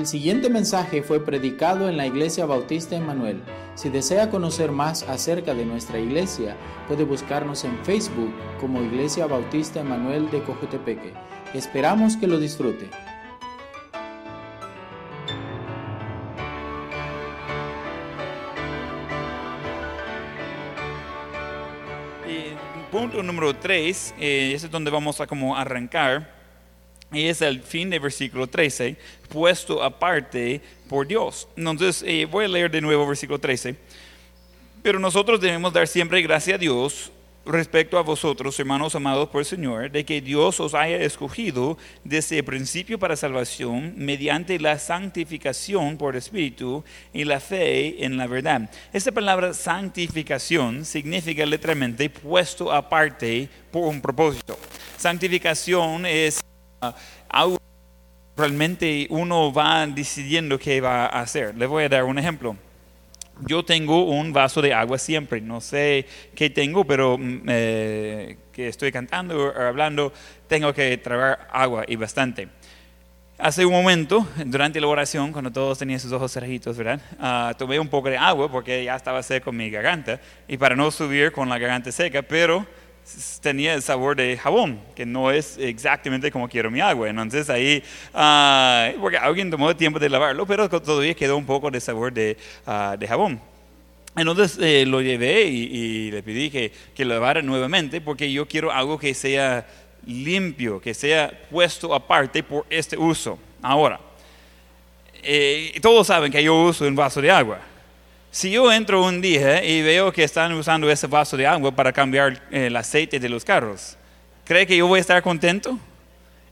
El siguiente mensaje fue predicado en la Iglesia Bautista Emanuel. Si desea conocer más acerca de nuestra iglesia, puede buscarnos en Facebook como Iglesia Bautista Emanuel de Cojutepeque. Esperamos que lo disfrute. Y punto número 3, ese es donde vamos a como arrancar, y es el fin del versículo 13, puesto aparte por Dios. Entonces, eh, voy a leer de nuevo versículo 13. Pero nosotros debemos dar siempre gracias a Dios respecto a vosotros, hermanos amados por el Señor, de que Dios os haya escogido desde el principio para salvación mediante la santificación por el Espíritu y la fe en la verdad. Esta palabra santificación significa literalmente puesto aparte por un propósito. Santificación es algo realmente uno va decidiendo qué va a hacer. Le voy a dar un ejemplo yo tengo un vaso de agua siempre. No sé qué tengo, pero mm, eh, que estoy cantando o hablando, tengo que tragar agua y bastante. Hace un momento, durante la oración, cuando todos tenían sus ojos cerrados, ¿verdad? Ah, tomé un poco de agua porque ya estaba seco mi garganta y para no subir con la garganta seca, pero tenía el sabor de jabón, que no es exactamente como quiero mi agua. Entonces ahí, uh, porque alguien tomó el tiempo de lavarlo, pero todavía quedó un poco de sabor de, uh, de jabón. Entonces eh, lo llevé y, y, le pedí que, que lo lavara nuevamente porque yo quiero algo que sea limpio, que sea puesto aparte por este uso. Ahora, eh, todos saben que yo uso un vaso de agua. Si yo entro un día y veo que están usando ese vaso de agua para cambiar el aceite de los carros, ¿cree que yo voy a estar contento?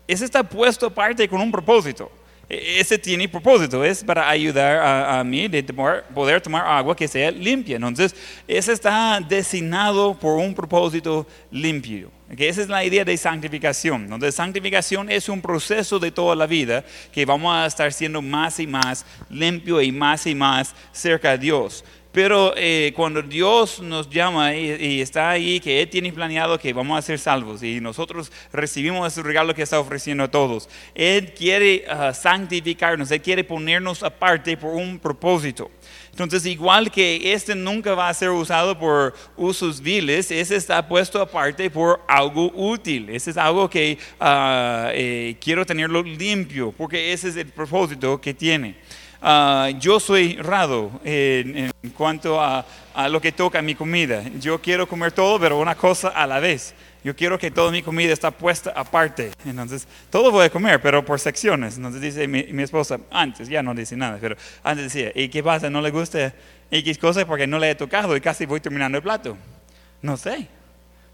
Ese está puesto aparte con un propósito. Ese tiene propósito, es para ayudar a, a mí de tomar, poder tomar agua que sea limpia. Entonces, ese está designado por un propósito limpio. Okay, esa es la idea de santificación. Donde santificación es un proceso de toda la vida que vamos a estar siendo más y más limpio y más y más cerca de Dios. Pero eh, cuando Dios nos llama y, y, está ahí, que Él tiene planeado que vamos a ser salvos y nosotros recibimos ese regalo que está ofreciendo a todos, Él quiere uh, santificarnos, Él quiere ponernos aparte por un propósito. Entonces, igual que este nunca va a ser usado por usos viles, ese está puesto aparte por algo útil. Ese es algo que uh, eh, quiero tenerlo limpio, porque ese es el propósito que tiene. Uh, yo soy raro en, en cuanto a, a, lo que toca mi comida. Yo quiero comer todo, pero una cosa a la vez. Yo quiero que toda mi comida está puesta aparte. Entonces, todo voy a comer, pero por secciones. Entonces dice mi, mi esposa, antes, ya no dice nada, pero antes decía, ¿y qué pasa? ¿No le gusta X cosa porque no le he tocado y casi voy terminando el plato? No sé.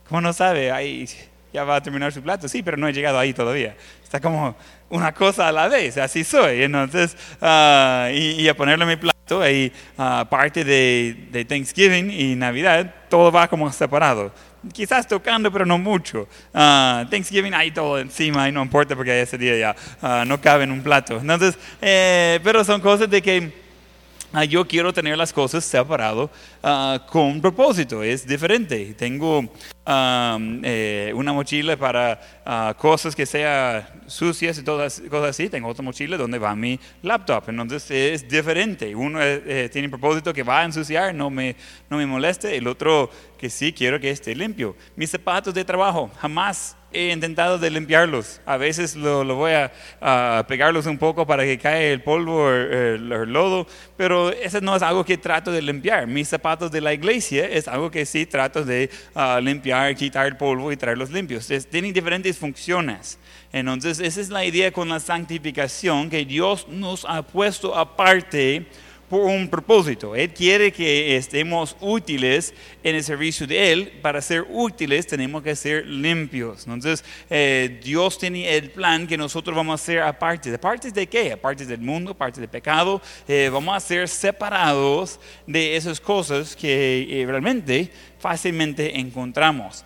¿Cómo no sabe? Ahí ya va a terminar su plato. Sí, pero no he llegado ahí todavía. Está como una cosa a la vez, así soy. Entonces, uh, y, y, a ponerle mi plato, ahí, uh, parte de, de, Thanksgiving y Navidad, todo va como separado. Quizás tocando, pero no mucho. Uh, Thanksgiving, ahí todo encima, y no importa porque ese día ya no cabe en un plato. Entonces, eh, pero son cosas de que yo quiero tener las cosas separado uh, con propósito, es diferente. Tengo um, eh, una mochila para uh, cosas que sean sucias y todas cosas así, tengo otra mochila donde va mi laptop, entonces es diferente. Uno eh, tiene propósito que va a ensuciar, no me, no me moleste, el otro que sí quiero que esté limpio. Mis zapatos de trabajo, jamás he intentado de limpiarlos. A veces lo, lo voy a, a, pegarlos un poco para que caiga el polvo o el, el, lodo, pero eso no es algo que trato de limpiar. Mis zapatos de la iglesia es algo que sí trato de uh, limpiar, quitar el polvo y traerlos limpios. Es, tienen diferentes funciones. Entonces, esa es la idea con la santificación, que Dios nos ha puesto aparte por un propósito. Él quiere que estemos útiles en el servicio de Él. Para ser útiles tenemos que ser limpios. Entonces, eh, Dios tiene el plan que nosotros vamos a ser aparte. ¿Aparte de qué? Aparte del mundo, aparte del pecado. Eh, vamos a ser separados de esas cosas que eh, realmente fácilmente encontramos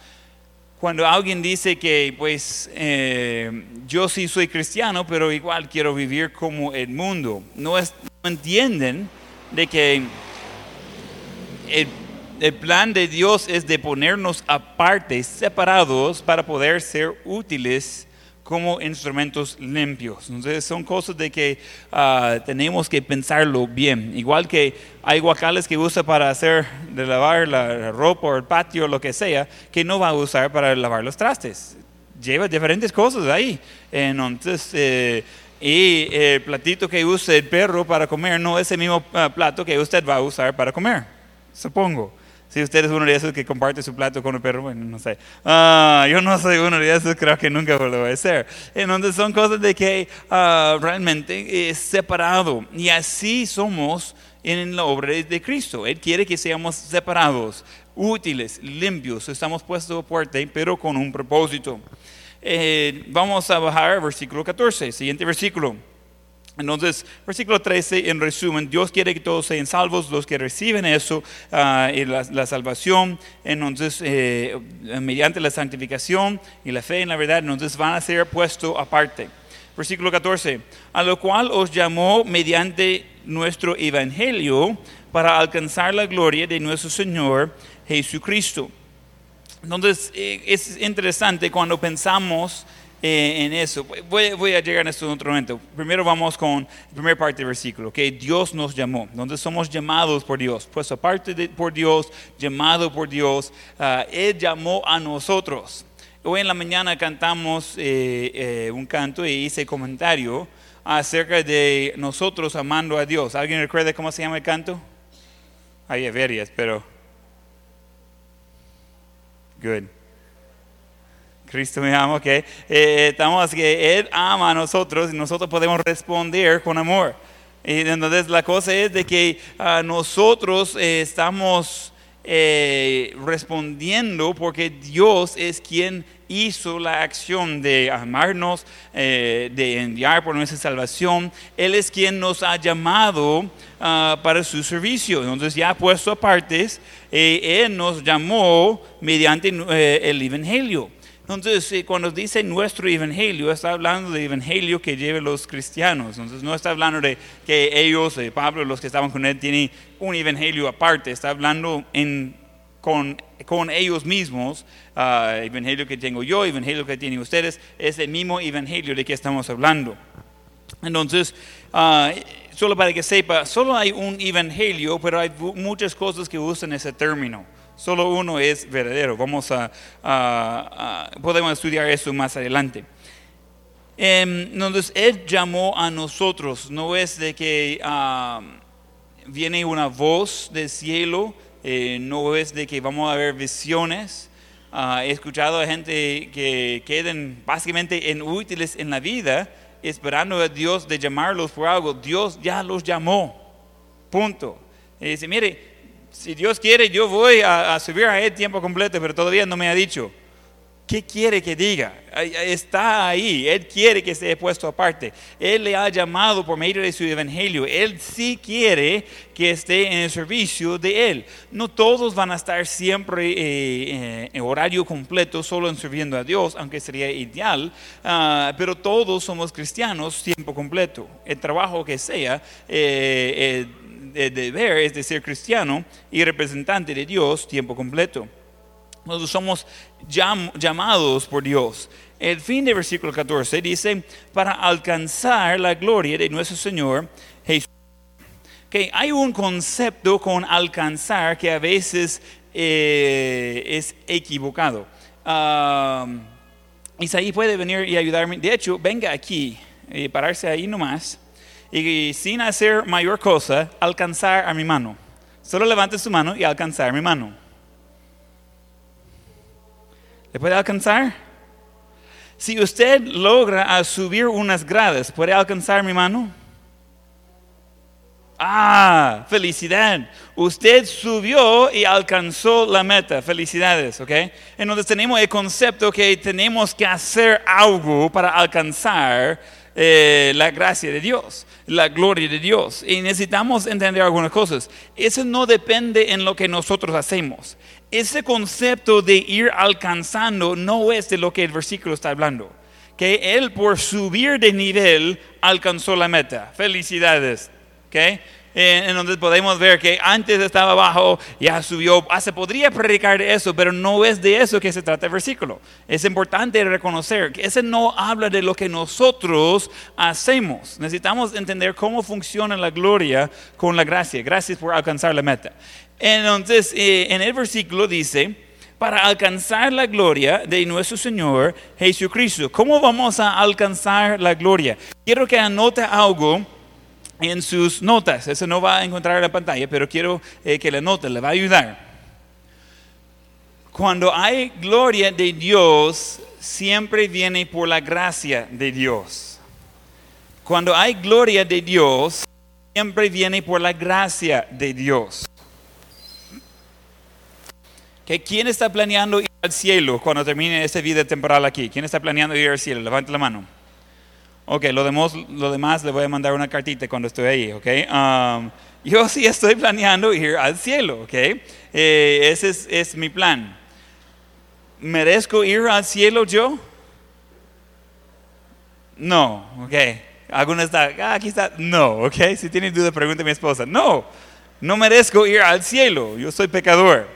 cuando alguien dice que pues eh, yo sí soy cristiano, pero igual quiero vivir como el mundo, no, es, no entienden de que el, plan de Dios es de ponernos aparte, separados, para poder ser útiles como instrumentos limpios. Entonces son cosas de que ah, tenemos que pensarlo bien. Igual que hay guacales que usa para hacer, de lavar la ropa o el patio, lo que sea, que no va a usar para lavar los trastes. Lleva diferentes cosas ahí. Entonces, eh, y el platito que usa el perro para comer no es el mismo ah, plato que usted va a usar para comer, supongo. Si usted es uno de esos que comparte su plato con el perro, bueno, no sé. Ah, yo no soy uno de esos, creo que nunca lo voy a hacer. Entonces son cosas de que ah, realmente es separado. Y así somos en la obra de Cristo. Él quiere que seamos separados, útiles, limpios. Estamos puestos fuerte, pero con un propósito. Eh, vamos a bajar al versículo 14, siguiente versículo. Entonces, versículo 13, en resumen, Dios quiere que todos sean salvos, los que reciben eso, ah, y la, salvación, entonces, eh, mediante la santificación y la fe en la verdad, entonces van a ser puestos aparte. Versículo 14, a lo cual os llamó mediante nuestro evangelio para alcanzar la gloria de nuestro Señor Jesucristo. Entonces, eh, es interesante cuando pensamos eh, en eso. Voy, a llegar a esto en otro momento. Primero vamos con la primera parte del versículo, que Dios nos llamó, donde somos llamados por Dios, pues aparte de, por Dios, llamado por Dios, ah, Él llamó a nosotros. Hoy en la mañana cantamos eh, eh, un canto y hice comentario acerca de nosotros amando a Dios. ¿Alguien recuerda cómo se llama el canto? Hay varias, pero... Good. Cristo me ama, que eh, estamos que Él ama a nosotros y nosotros podemos responder con amor. Y entonces la cosa es de que ah, nosotros eh, estamos eh, respondiendo porque Dios es quien hizo la acción de amarnos, de enviar por nuestra salvación. Él es quien nos ha llamado ah, para su servicio. Entonces ya puesto aparte, Él nos llamó mediante el Evangelio. Entonces, eh, cuando dice nuestro evangelio, está hablando del evangelio que lleven los cristianos. Entonces, no está hablando de que ellos, eh, Pablo, los que estaban con él, tienen un evangelio aparte. Está hablando con, ellos mismos. Uh, evangelio que tengo yo, evangelio que tienen ustedes, es el mismo evangelio de que estamos hablando. Entonces, ah, solo para que sepa, solo hay un evangelio, pero hay muchas cosas que usan ese término. Solo uno es verdadero. Vamos a, podemos estudiar eso más adelante. entonces, Él llamó a nosotros. No es de que ah, viene una voz del cielo. Eh, no es de que vamos a ver visiones. Ah, he escuchado a gente que queden básicamente inútiles en la vida esperando a Dios de llamarlos por algo. Dios ya los llamó. Punto. Y dice, mire, si Dios quiere, yo voy a, subir a él tiempo completo, pero todavía no me ha dicho. ¿Qué quiere que diga? Está ahí, Él quiere que esté puesto aparte. Él le ha llamado por medio de su evangelio. Él sí quiere que esté en el servicio de Él. No todos van a estar siempre eh, eh, en horario completo, solo en sirviendo a Dios, aunque sería ideal, ah, pero todos somos cristianos tiempo completo. El trabajo que sea, eh, de deber es de ser cristiano y representante de Dios tiempo completo. Nosotros somos llamados por Dios. El fin del versículo 14 dice, para alcanzar la gloria de nuestro Señor Jesús. Que hay un concepto con alcanzar que a veces eh, es equivocado. Isaí puede venir y ayudarme. De hecho, venga aquí y pararse ahí nomás y sin hacer mayor cosa, alcanzar a mi mano. Solo levante su mano y alcanzar mi mano. ¿Le puede alcanzar? Si usted logra subir unas gradas, ¿puede alcanzar mi mano? Ah, felicidad. Usted subió y alcanzó la meta. Felicidades, ¿ok? Entonces tenemos el concepto que tenemos que hacer algo para alcanzar eh, la gracia de Dios, la gloria de Dios. Y necesitamos entender algunas cosas. Eso no depende en lo que nosotros hacemos. Ese concepto de ir alcanzando no es de lo que el versículo está hablando. Que Él por subir de nivel alcanzó la meta. Felicidades. ¿okay? En donde podemos ver que antes estaba abajo, ya subió. Ah, se podría predicar de eso, pero no es de eso que se trata el versículo. Es importante reconocer que ese no habla de lo que nosotros hacemos. Necesitamos entender cómo funciona la gloria con la gracia. Gracias por alcanzar la meta. Entonces, eh, en el versículo dice, para alcanzar la gloria de nuestro Señor Jesucristo. ¿Cómo vamos a alcanzar la gloria? Quiero que anote algo en sus notas. Eso no va a encontrar en la pantalla, pero quiero eh, que la note, le va a ayudar. Cuando hay gloria de Dios, siempre viene por la gracia de Dios. Cuando hay gloria de Dios, siempre viene por la gracia de Dios. ¿Quién está planeando ir al cielo cuando termine esta vida temporal aquí? ¿Quién está planeando ir al cielo? Levante la mano. Ok, lo demás, lo demás le voy a mandar una cartita cuando estoy ahí, ok. Um, yo sí estoy planeando ir al cielo, ok. Eh, ese es, es, mi plan. ¿Merezco ir al cielo yo? No, ok. Algunos están, ah, aquí está, no, ok. Si tienen duda, pregunte a mi esposa. No, no merezco ir al cielo, yo soy pecador.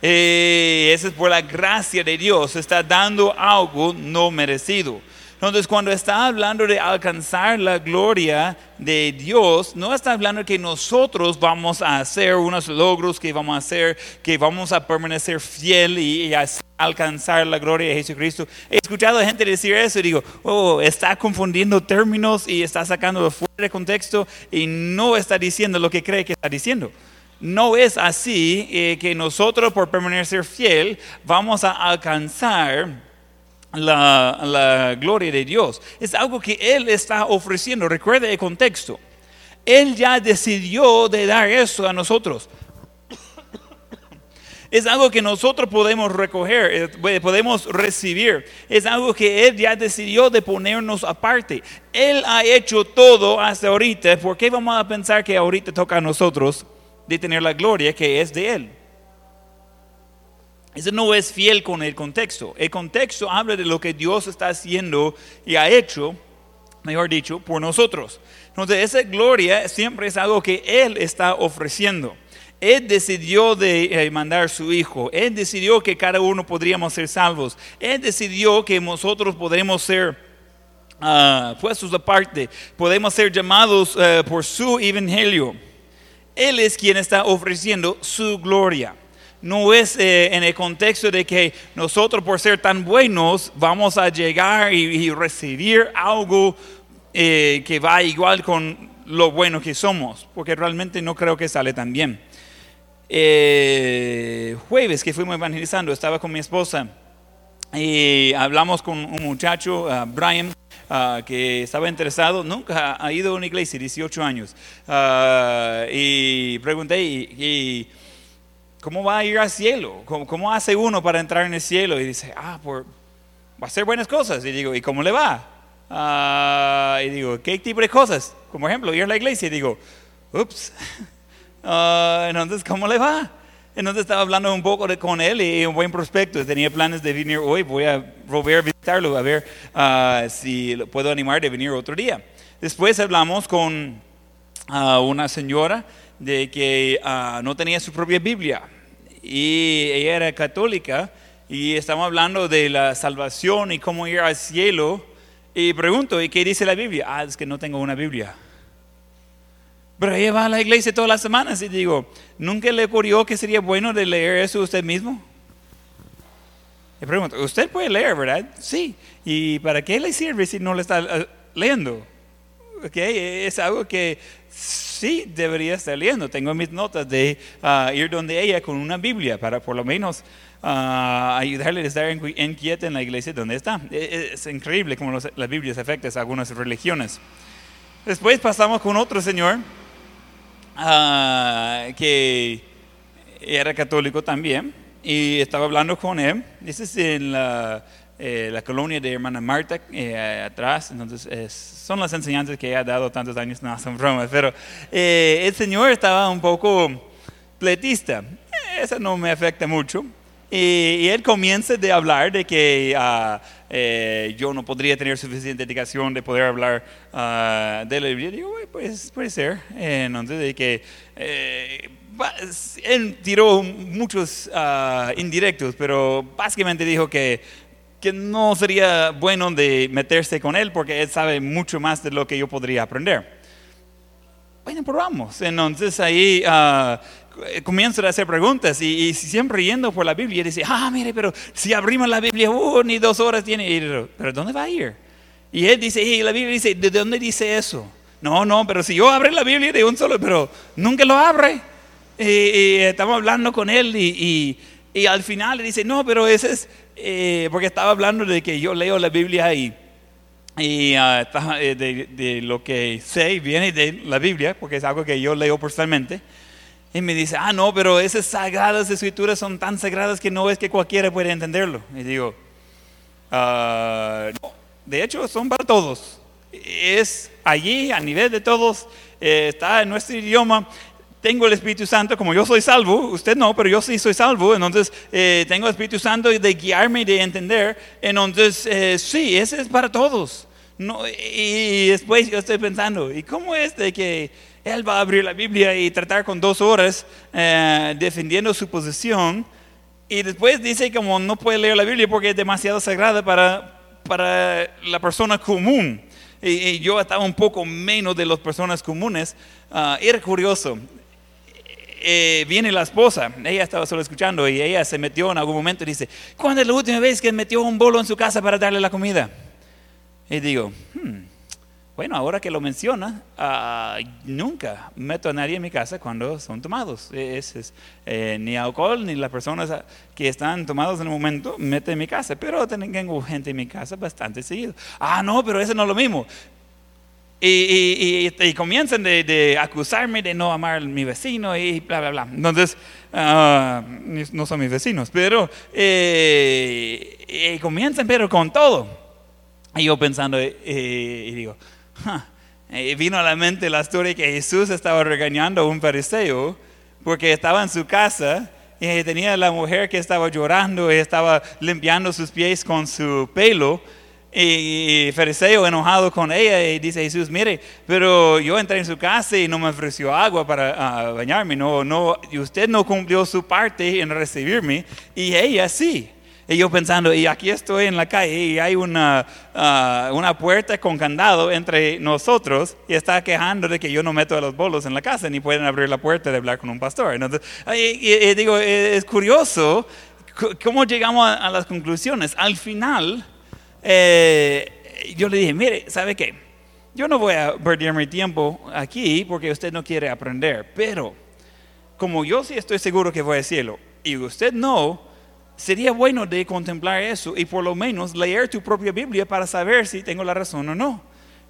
Eh, eso es por la gracia de Dios, está dando algo no merecido. Entonces, cuando está hablando de alcanzar la gloria de Dios, no está hablando que nosotros vamos a hacer unos logros, que vamos a hacer, que vamos a permanecer fiel y, alcanzar la gloria de Jesucristo. He escuchado a gente decir eso y digo, oh, está confundiendo términos y está sacándolo fuera de contexto y no está diciendo lo que cree que está diciendo. No es así eh, que nosotros por permanecer fiel vamos a alcanzar la, gloria de Dios. Es algo que Él está ofreciendo. Recuerde el contexto. Él ya decidió de dar eso a nosotros. Es algo que nosotros podemos recoger, eh, podemos recibir. Es algo que Él ya decidió de ponernos aparte. Él ha hecho todo hasta ahorita. ¿Por qué vamos a pensar que ahorita toca a nosotros de tener la gloria que es de Él. Eso no es fiel con el contexto. El contexto habla de lo que Dios está haciendo y ha hecho, mejor dicho, por nosotros. Entonces, esa gloria siempre es algo que Él está ofreciendo. Él decidió de eh, mandar su Hijo. Él decidió que cada uno podríamos ser salvos. Él decidió que nosotros podremos ser uh, puestos aparte. Podemos ser llamados uh, por su evangelio. Él es quien está ofreciendo su gloria. No es eh, en el contexto de que nosotros por ser tan buenos vamos a llegar y, recibir algo eh, que va igual con lo bueno que somos, porque realmente no creo que sale tan bien. Eh, jueves que fuimos evangelizando, estaba con mi esposa y hablamos con un muchacho, Brian, Ah, que estaba interesado, nunca ha ido a una iglesia, 18 años, uh, y pregunté, y, ¿cómo va a ir al cielo? ¿Cómo, hace uno para entrar en el cielo? Y dice, ah, por, va a hacer buenas cosas. Y digo, ¿y cómo le va? Uh, y digo, ¿qué tipo de cosas? Como ejemplo, ir a la iglesia. Y digo, ups, entonces, ¿cómo le va? Entonces estaba hablando un poco con él y un buen prospecto. Tenía planes de venir hoy. Voy a volver a visitarlo a ver uh, si lo puedo animar de venir otro día. Después hablamos con uh, una señora de que uh, no tenía su propia Biblia y ella era católica y estamos hablando de la salvación y cómo ir al cielo. Y pregunto, ¿y qué dice la Biblia? Ah, es que no tengo una Biblia. Pero ella va a la iglesia todas las semanas y digo, ¿nunca le ocurrió que sería bueno de leer eso usted mismo? Le pregunto, usted puede leer, ¿verdad? Sí. ¿Y para qué le sirve si no le está eh, leyendo? Okay. Es algo que sí debería estar leyendo. Tengo mis notas de ah, ir donde ella con una Biblia para por lo menos ah, ayudarle a estar inquieta en la iglesia donde está. E, e, es, increíble cómo las Biblias afectan a algunas religiones. Después pasamos con otro señor Ah, que era católico también, y estaba hablando con él. Ese es en la, eh, colonia de hermana Marta, eh, atrás. Entonces, son las enseñanzas que ha dado tantos años, no son bromas. Pero eh, el Señor estaba un poco pletista. Eso no me afecta mucho. Y, y él comienza de hablar de que eh, yo no podría tener suficiente dedicación de poder hablar ah, de la Biblia. Digo, "Bueno, pues puede ser. Eh, entonces, de que eh, él tiró muchos ah, indirectos, pero básicamente dijo que, que no sería bueno de meterse con él porque él sabe mucho más de lo que yo podría aprender. Bueno, probamos. Entonces ahí ah, comienzo a hacer preguntas y, y siempre yendo por la Biblia y dice, ah, mire, pero si abrimos la Biblia, uh, ni dos horas tiene. Y yo, pero ¿dónde va a ir? Y él dice, y la Biblia dice, ¿de dónde dice eso? No, no, pero si yo abro la Biblia de un solo, pero nunca lo abre. Y, y estamos hablando con él y, y- y al final le dice, no, pero ese es, eh, porque estaba hablando de que yo leo la Biblia y y eh, de, de lo que sé viene de la Biblia, porque es algo que yo leo personalmente. Y me dice, ah, no, pero esas sagradas escrituras son tan sagradas que no es que cualquiera puede entenderlo. Y digo, "Ah, no, de hecho son para todos. Es allí, a nivel de todos, eh, está en nuestro idioma. Tengo el Espíritu Santo, como yo soy salvo, usted no, pero yo sí soy salvo, entonces eh, tengo el Espíritu Santo de guiarme y de entender. Entonces, eh, sí, ese es para todos. No, y después yo estoy pensando, ¿y cómo es de que él va a abrir la Biblia y tratar con dos horas eh, defendiendo su posición? Y después dice como no puede leer la Biblia porque es demasiado sagrada para, para la persona común. Y, y yo estaba un poco menos de las personas comunes. Ah, era curioso. Eh, viene la esposa, ella estaba solo escuchando y ella se metió en algún momento y dice, ¿cuándo es la última vez que metió un bolo en su casa para darle la comida? Y digo, "Hmm, bueno, ahora que lo menciona, ah, nunca meto a nadie en mi casa cuando son tomados. Es, es, eh, ni alcohol, ni las personas que están tomados en el momento meten en mi casa. Pero tengo gente en mi casa bastante seguido. Ah, no, pero eso no es lo mismo. Y, y- y- y de, de acusarme de no amar a mi vecino y bla, bla, bla. Entonces, ah, no son mis vecinos, pero eh, y comienzan pero con todo. Y yo pensando, eh, y digo, "Ja". Eh, vino a la mente la historia que Jesús estaba regañando a un fariseo porque estaba en su casa y tenía la mujer que estaba llorando y estaba limpiando sus pies con su pelo. Y el fariseo enojado con ella y dice Jesús, mire, pero yo entré en su casa y no me ofreció agua para ah, bañarme, no, no, y usted no cumplió su parte en recibirme y ella sí. Y yo pensando, y aquí estoy en la calle y hay una, ah, una puerta con candado entre nosotros y está quejando de que yo no meto a los bolos en la casa ni pueden abrir la puerta de hablar con un pastor. Entonces, y, y- y digo, es curioso cómo llegamos a, a las conclusiones. Al final, eh, yo le dije, mire, ¿sabe qué? Yo no voy a perder mi tiempo aquí porque usted no quiere aprender, pero como yo sí estoy seguro que voy al cielo y usted no, sería bueno de contemplar eso y por lo menos leer tu propia Biblia para saber si tengo la razón o no.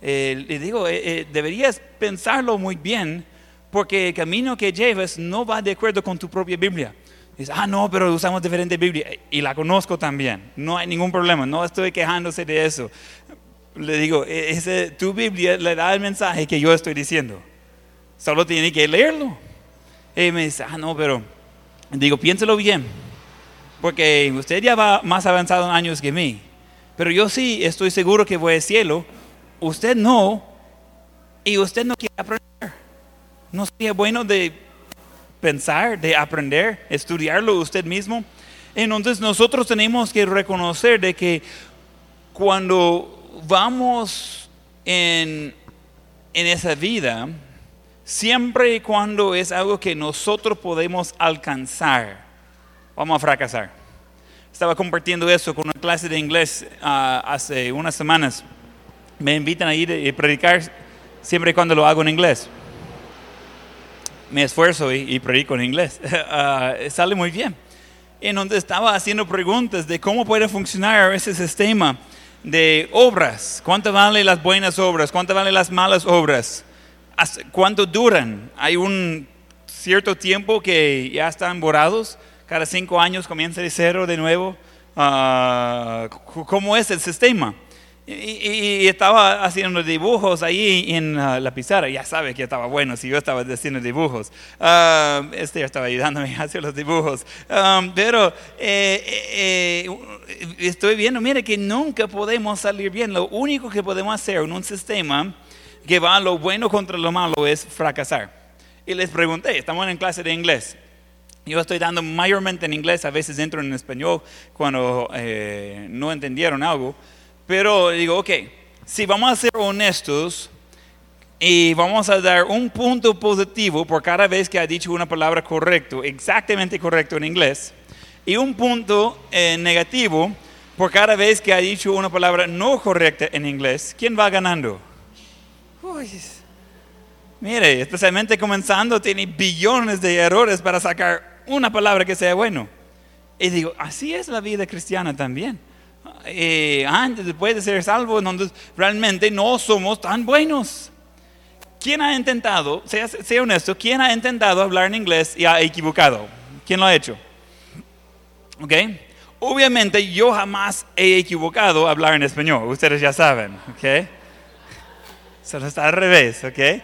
Eh, le digo, eh, deberías pensarlo muy bien porque el camino que llevas no va de acuerdo con tu propia Biblia. Dice, ah, no, pero usamos diferente Biblia y la conozco también. No hay ningún problema, no estoy quejándose de eso. Le digo, "E- ese, tu Biblia le da el mensaje que yo estoy diciendo. Solo tiene que leerlo. Y me dice, ah, no, pero digo, piénselo bien, porque usted ya va más avanzado en años que mí, pero yo sí estoy seguro que voy al cielo, usted no, y usted no quiere aprender. ¿No sería bueno de pensar, de aprender, estudiarlo usted mismo? Entonces nosotros tenemos que reconocer de que cuando vamos en, en esa vida, siempre y cuando es algo que nosotros podemos alcanzar, vamos a fracasar. Estaba compartiendo eso con una clase de inglés ah, hace unas semanas. Me invitan a ir y predicar siempre y cuando lo hago en inglés. Me esfuerzo y, predico en inglés. Ah, sale muy bien. En donde estaba haciendo preguntas de cómo puede funcionar ese sistema de obras. ¿Cuánto valen las buenas obras? ¿Cuánto valen las malas obras? ¿Hasta ¿Cuánto duran? Hay un cierto tiempo que ya están borrados. Cada cinco años comienza de cero de nuevo. Ah, ¿Cómo es el sistema? Y, y- estaba haciendo dibujos ahí en uh, la pizarra. Ya sabe que estaba bueno si yo estaba haciendo dibujos. Ah, este estaba ayudándome a hacer los dibujos. Um, pero eh, eh, eh, estoy viendo, mire que nunca podemos salir bien. Lo único que podemos hacer en un sistema que va lo bueno contra lo malo es fracasar. Y les pregunté, estamos en clase de inglés. Yo estoy dando mayormente en inglés, a veces entro en español cuando eh, no entendieron algo. Pero digo, ok, si vamos a ser honestos y vamos a dar un punto positivo por cada vez que ha dicho una palabra correcto, exactamente correcto en inglés, y un punto eh, negativo por cada vez que ha dicho una palabra no correcta en inglés, ¿quién va ganando? Uy, Mire, especialmente comenzando, tiene billones de errores para sacar una palabra que sea bueno. Y digo, así es la vida cristiana también. Eh, antes, después de ser salvo, entonces realmente no somos tan buenos. ¿Quién ha intentado, sea, sea honesto, quién ha intentado hablar en inglés y ha equivocado? ¿Quién lo ha hecho? ¿Ok? Obviamente yo jamás he equivocado hablar en español, ustedes ya saben, ¿ok? Solo está al revés, ¿ok?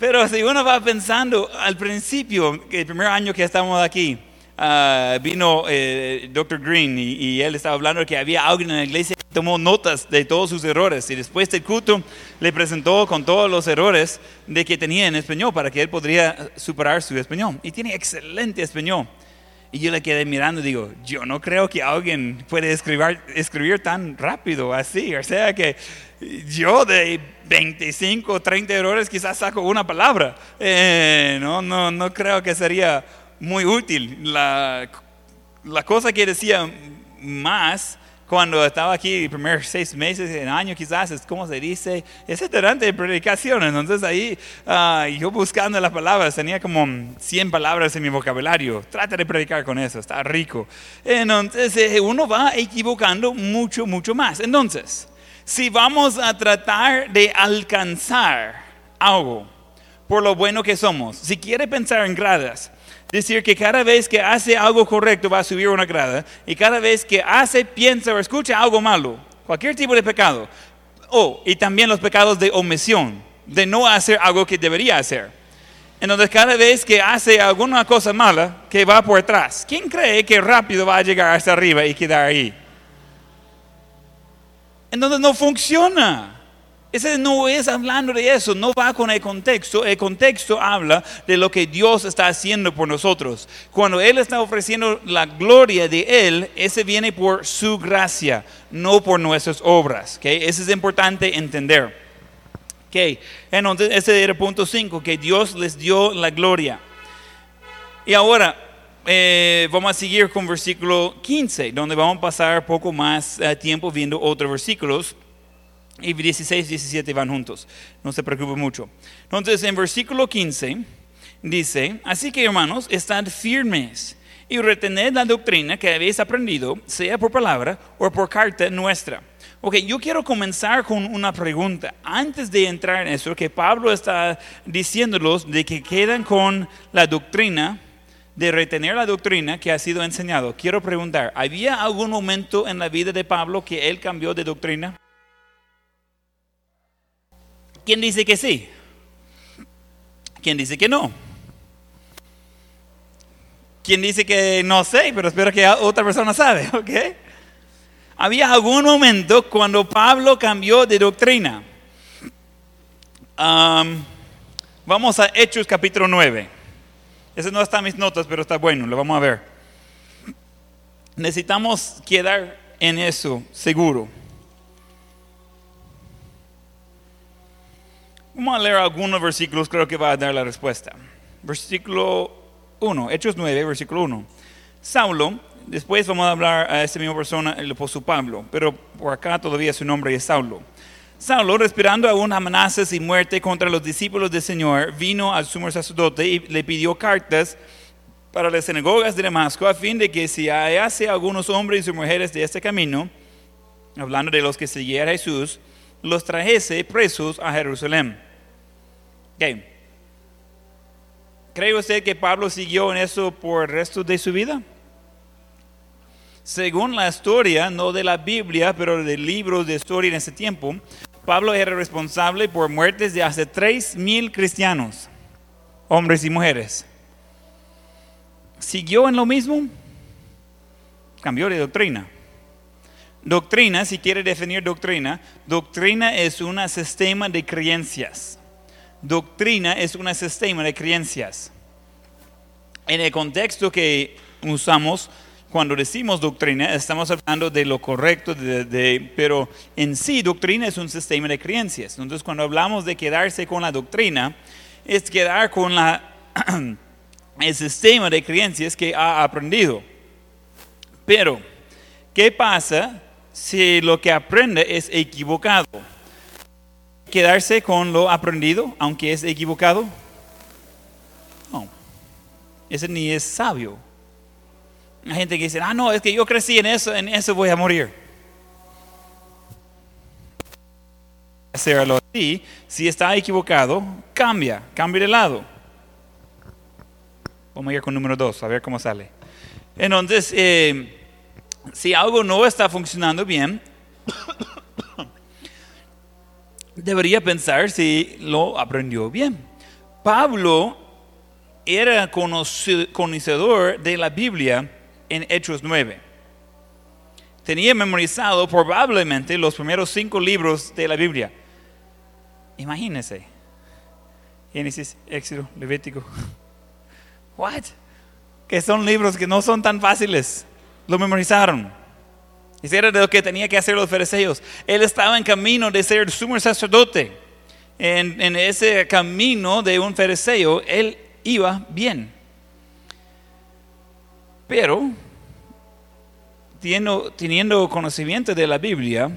Pero si uno va pensando al principio, el primer año que estamos aquí, ah, vino eh, Dr. Green y, él estaba hablando que había alguien en la iglesia que tomó notas de todos sus errores y después del culto le presentó con todos los errores de que tenía en español para que él podría superar su español. Y tiene excelente español. Y yo le quedé mirando y digo, yo no creo que alguien puede escribir, tan rápido así. O sea que yo de 25 o 30 errores quizás saco una palabra. Eh, no, no, no creo que sería muy útil. La, la cosa que decía más cuando estaba aquí, primeros seis meses, en año quizás, es como se dice, ese durante predicación. Entonces ahí ah, yo buscando las palabras, tenía como 100 palabras en mi vocabulario. Trata de predicar con eso, está rico. Entonces eh, uno va equivocando mucho, mucho más. Entonces, si vamos a tratar de alcanzar algo por lo bueno que somos, si quiere pensar en gradas, decir que cada vez que hace algo correcto va a subir una grada y cada vez que hace, piensa o escucha algo malo, cualquier tipo de pecado, oh, y también los pecados de omisión, de no hacer algo que debería hacer. Entonces cada vez que hace alguna cosa mala, que va por atrás, ¿quién cree que rápido va a llegar hasta arriba y quedar ahí? Entonces no funciona. Ese no es hablando de eso, no va con el contexto. El contexto habla de lo que Dios está haciendo por nosotros. Cuando Él está ofreciendo la gloria de Él, ese viene por su gracia, no por nuestras obras. ¿okay? Eso es importante entender. ¿okay? Entonces, ese era el punto 5, que Dios les dio la gloria. Y ahora, eh, vamos a seguir con versículo 15, donde vamos a pasar poco más eh, tiempo viendo otros versículos. Y 16, 17 van juntos. No se preocupe mucho. Entonces, en versículo 15 dice, así que hermanos, estad firmes y retened la doctrina que habéis aprendido, sea por palabra o por carta nuestra. Ok, yo quiero comenzar con una pregunta. Antes de entrar en eso, que Pablo está diciéndolos de que quedan con la doctrina, de retener la doctrina que ha sido enseñado. Quiero preguntar, ¿había algún momento en la vida de Pablo que él cambió de doctrina? ¿Quién dice que sí? ¿Quién dice que no? ¿Quién dice que no sé? Pero espero que otra persona sabe, ¿ok? Había algún momento cuando Pablo cambió de doctrina. Vamos a Hechos capítulo 9. Ese no está en mis notas, pero está bueno, lo vamos a ver. Necesitamos quedar en eso seguro. Vamos a leer algunos versículos, creo que va a dar la respuesta. Versículo 1, Hechos 9, versículo 1. Saulo, después vamos a hablar a esa misma persona, el apóstol Pablo, pero por acá todavía su nombre es Saulo. Saulo, respirando aún amenazas y muerte contra los discípulos del Señor, vino al sumo sacerdote y le pidió cartas para las sinagogas de Damasco a fin de que si hallase algunos hombres y mujeres de este camino, hablando de los que seguían a Jesús, los trajese presos a Jerusalén. Okay. ¿Cree usted que Pablo siguió en eso por el resto de su vida? Según la historia, no de la Biblia, pero de libros de historia en ese tiempo, Pablo era responsable por muertes de hace 3.000 cristianos, hombres y mujeres. ¿Siguió en lo mismo? Cambió de doctrina. Doctrina, si quiere definir doctrina, doctrina es un sistema de creencias. Doctrina es un sistema de creencias. En el contexto que usamos cuando decimos doctrina, estamos hablando de lo correcto, pero en sí doctrina es un sistema de creencias. Entonces cuando hablamos de quedarse con la doctrina, es quedar con el sistema de creencias que ha aprendido. Pero, ¿qué pasa si lo que aprende es equivocado. ¿Quedarse con lo aprendido aunque es equivocado? No. Ese ni es sabio. Hay gente que dice, ah, no, es que yo crecí en eso, en eso voy a morir. Hacerlo así, si está equivocado, cambia, cambia de lado. Vamos a ir con número dos, a ver cómo sale. Entonces, eh, si algo no está funcionando bien, debería pensar si lo aprendió bien. Pablo era conocedor de la Biblia en Hechos 9. Tenía memorizado probablemente los primeros cinco libros de la Biblia. Imagínense. Génesis, Éxodo, Levítico. What? Que son libros que no son tan fáciles lo memorizaron. Y era de lo que tenía que hacer los fariseos. Él estaba en camino de ser sumo sacerdote. En, en ese camino de un fariseo, él iba bien. Pero, teniendo, teniendo conocimiento de la Biblia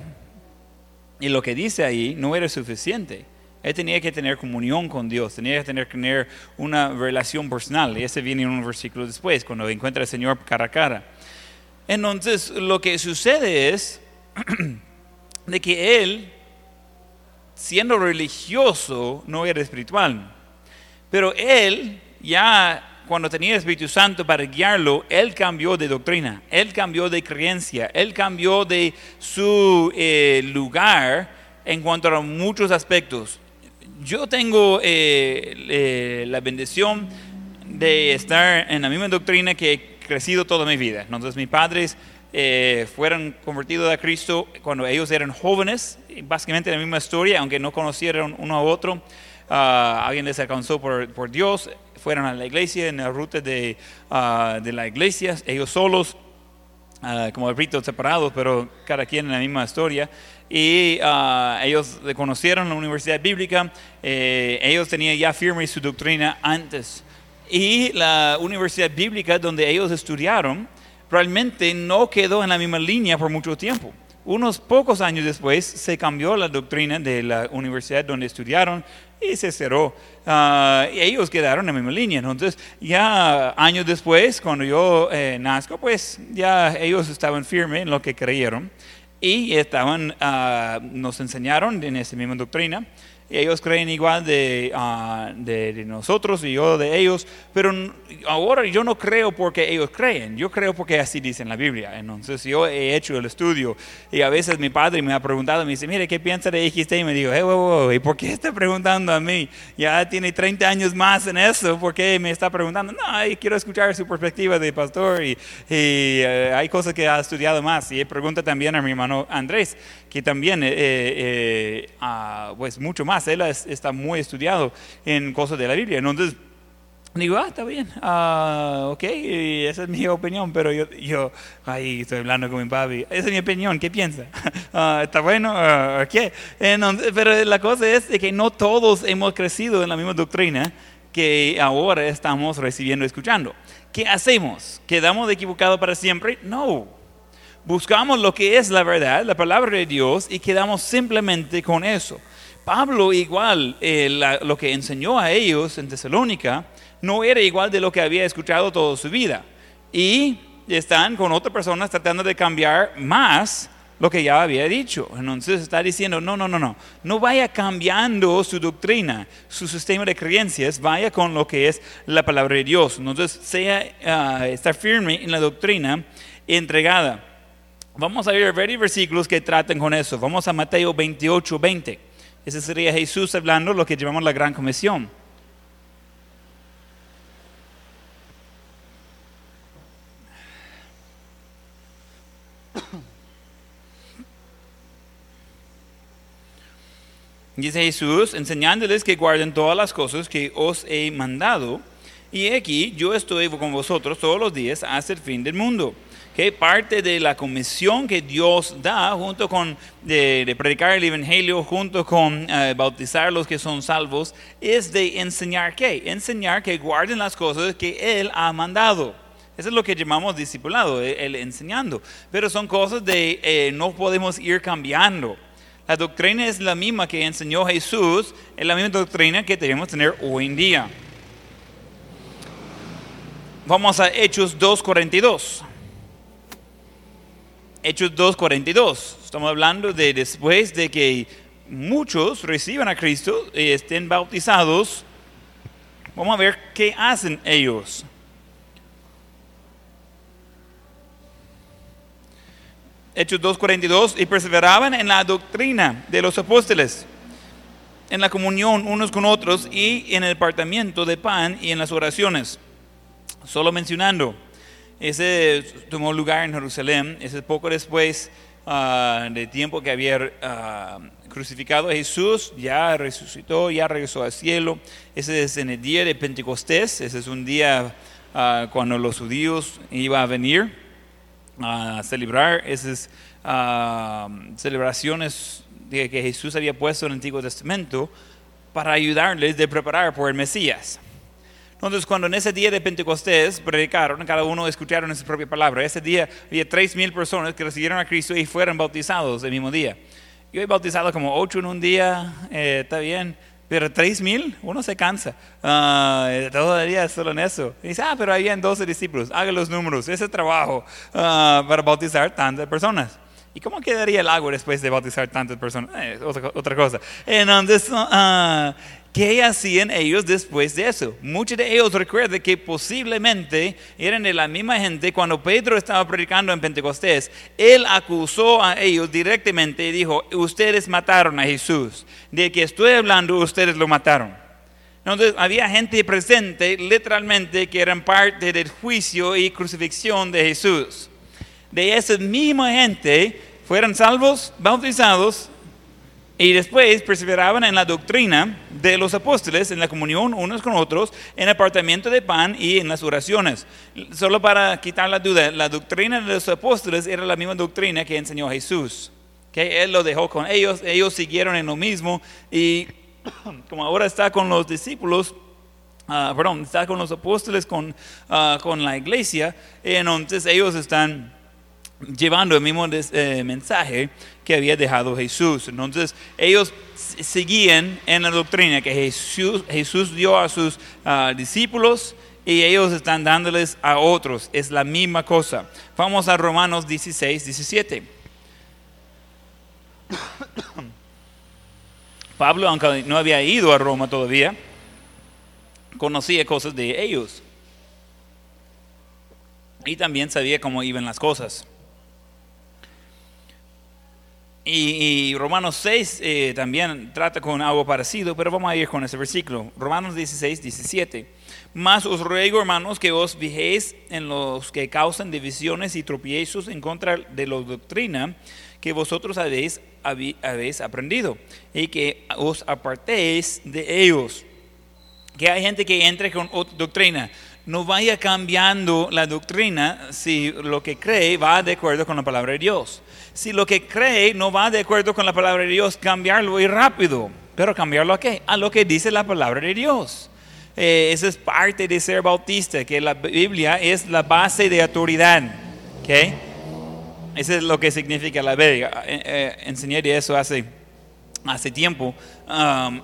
y lo que dice ahí, no era suficiente. Él tenía que tener comunión con Dios, tenía que tener, tener una relación personal. Y ese viene en un versículo después, cuando encuentra al Señor cara a cara. Entonces, lo que sucede es de que él, siendo religioso, no era espiritual. Pero él, ya cuando tenía el Espíritu Santo para guiarlo, él cambió de doctrina, él cambió de creencia, él cambió de su eh, lugar en cuanto a muchos aspectos. Yo tengo eh, eh, la bendición de estar en la misma doctrina que crecido toda mi vida. Entonces mis padres eh, fueron convertidos a Cristo cuando ellos eran jóvenes, básicamente la misma historia, aunque no conocieron uno a otro. Ah, alguien les alcanzó por, por, Dios, fueron a la iglesia en la ruta de, uh, de la iglesia, ellos solos, uh, como ritos separados, pero cada quien en la misma historia. Y ellos conocieron la universidad bíblica, eh, ellos tenían ya firme su doctrina antes y la universidad bíblica donde ellos estudiaron realmente no quedó en la misma línea por mucho tiempo. Unos pocos años después se cambió la doctrina de la universidad donde estudiaron y se cerró. Ah, y ellos quedaron en la misma línea. Entonces, ya años después, cuando yo eh, nazco, pues ya ellos estaban firmes en lo que creyeron y estaban, uh, nos enseñaron en esa misma doctrina ellos creen igual ah, de, de, nosotros y yo de ellos, pero ahora yo no creo porque ellos creen, yo creo porque así dice en la Biblia. Entonces yo he hecho el estudio y a veces mi padre me ha preguntado, me dice, mire, ¿qué piensa de XT? Y me digo, hey, ¿y por qué está preguntando a mí? Ya tiene 30 años más en eso, ¿por qué me está preguntando? No, quiero escuchar su perspectiva de pastor y, eh, hay cosas que ha estudiado más. Y pregunta también a mi hermano Andrés, que también, eh, eh, ah, pues mucho más él está muy estudiado en cosas de la Biblia. Entonces, digo, ah, está bien, uh, ok, esa es mi opinión, pero yo, yo, ahí estoy hablando con mi papi, esa es mi opinión, ¿qué piensa? Ah, ¿Está bueno? ¿Qué? pero la cosa es que no todos hemos crecido en la misma doctrina que ahora estamos recibiendo escuchando. ¿Qué hacemos? ¿Quedamos equivocados para siempre? No. Buscamos lo que es la verdad, la palabra de Dios, y quedamos simplemente con eso. Pablo igual, eh, lo que enseñó a ellos en Tesalónica, no era igual de lo que había escuchado toda su vida. Y están con otras personas tratando de cambiar más lo que ya había dicho. Entonces está diciendo, no, no, no, no, no vaya cambiando su doctrina, su sistema de creencias, vaya con lo que es la palabra de Dios. Entonces sea, uh, estar firme en la doctrina entregada. Vamos a ver varios versículos que tratan con eso. Vamos a Mateo 28, 20. Ese sería Jesús hablando lo que llamamos la gran comisión. Dice Jesús, enseñándoles que guarden todas las cosas que os he mandado. Y aquí yo estoy con vosotros todos los días hasta el fin del mundo. Que parte de la comisión que Dios da junto con de, predicar el evangelio, junto con eh, bautizar a los que son salvos, es de enseñar qué? Enseñar que guarden las cosas que Él ha mandado. Eso es lo que llamamos discipulado, el, enseñando. Pero son cosas de eh, no podemos ir cambiando. La doctrina es la misma que enseñó Jesús, es la misma doctrina que debemos tener hoy en día. Vamos a Hechos 2.42. Hechos 2.42. Estamos hablando de después de que muchos reciban a Cristo y estén bautizados. Vamos a ver qué hacen ellos. Hechos 2.42, y perseveraban en la doctrina de los apóstoles, en la comunión unos con otros y en el partamiento de pan y en las oraciones. Solo mencionando, ese tomó lugar en Jerusalén, ese poco después uh, de tiempo que había ah, crucificado a Jesús, ya resucitó, ya regresó al cielo. Ese es en el día de Pentecostés, ese es un día ah, cuando los judíos iban a venir a celebrar esas ah, celebraciones que Jesús había puesto en el Antiguo Testamento para ayudarles de preparar por el Mesías. Entonces, cuando en ese día de Pentecostés predicaron, cada uno escucharon su propia palabra. Ese día había tres mil personas que recibieron a Cristo y fueron bautizados el mismo día. Yo he bautizado como ocho en un día, eh, está bien. Pero tres mil, uno se cansa. Uh, día solo en eso. Y dice, ah, pero habían 12 discípulos. Haga los números, ese trabajo ah, para bautizar tantas personas. ¿Y cómo quedaría el agua después de bautizar tantas personas? Eh, otra, otra, cosa. Entonces, uh, ¿Qué hacían ellos después de eso? Muchos de ellos recuerden que posiblemente eran de la misma gente cuando Pedro estaba predicando en Pentecostés. Él acusó a ellos directamente y dijo, ustedes mataron a Jesús. De que estoy hablando, ustedes lo mataron. Entonces había gente presente literalmente que eran parte del juicio y crucifixión de Jesús. De esa misma gente fueron salvos, bautizados y después perseveraban en la doctrina de los apóstoles, en la comunión unos con otros, en el apartamiento de pan y en las oraciones. Solo para quitar la duda, la doctrina de los apóstoles era la misma doctrina que enseñó Jesús. que Él lo dejó con ellos, ellos siguieron en lo mismo y como ahora está con los discípulos, uh, perdón, está con los apóstoles, con, uh, con la iglesia, entonces ellos están llevando el mismo eh, mensaje que había dejado Jesús. Entonces ellos seguían en la doctrina que Jesús, Jesús dio a sus ah, discípulos y ellos están dándoles a otros. Es la misma cosa. Vamos a Romanos 16, 17. Pablo, aunque no había ido a Roma todavía, conocía cosas de ellos. Y también sabía cómo iban las cosas. Y, Romanos 6 eh, también trata con algo parecido, pero vamos a ir con ese versículo. Romanos 16, 17. Más os ruego, hermanos, que os fijéis en los que causan divisiones y tropiezos en contra de la doctrina que vosotros habéis, habéis aprendido y que os apartéis de ellos. Que hay gente que entre con otra doctrina. No vaya cambiando la doctrina si lo que cree va de acuerdo con la palabra de Dios si lo que cree no va de acuerdo con la palabra de Dios, cambiarlo y rápido. Pero cambiarlo a qué? A lo que dice la palabra de Dios. Eh, esa es parte de ser bautista, que la Biblia es la base de autoridad. ¿okay? Eso es lo que significa la Biblia. Eh, eh, enseñé de eso hace, hace tiempo.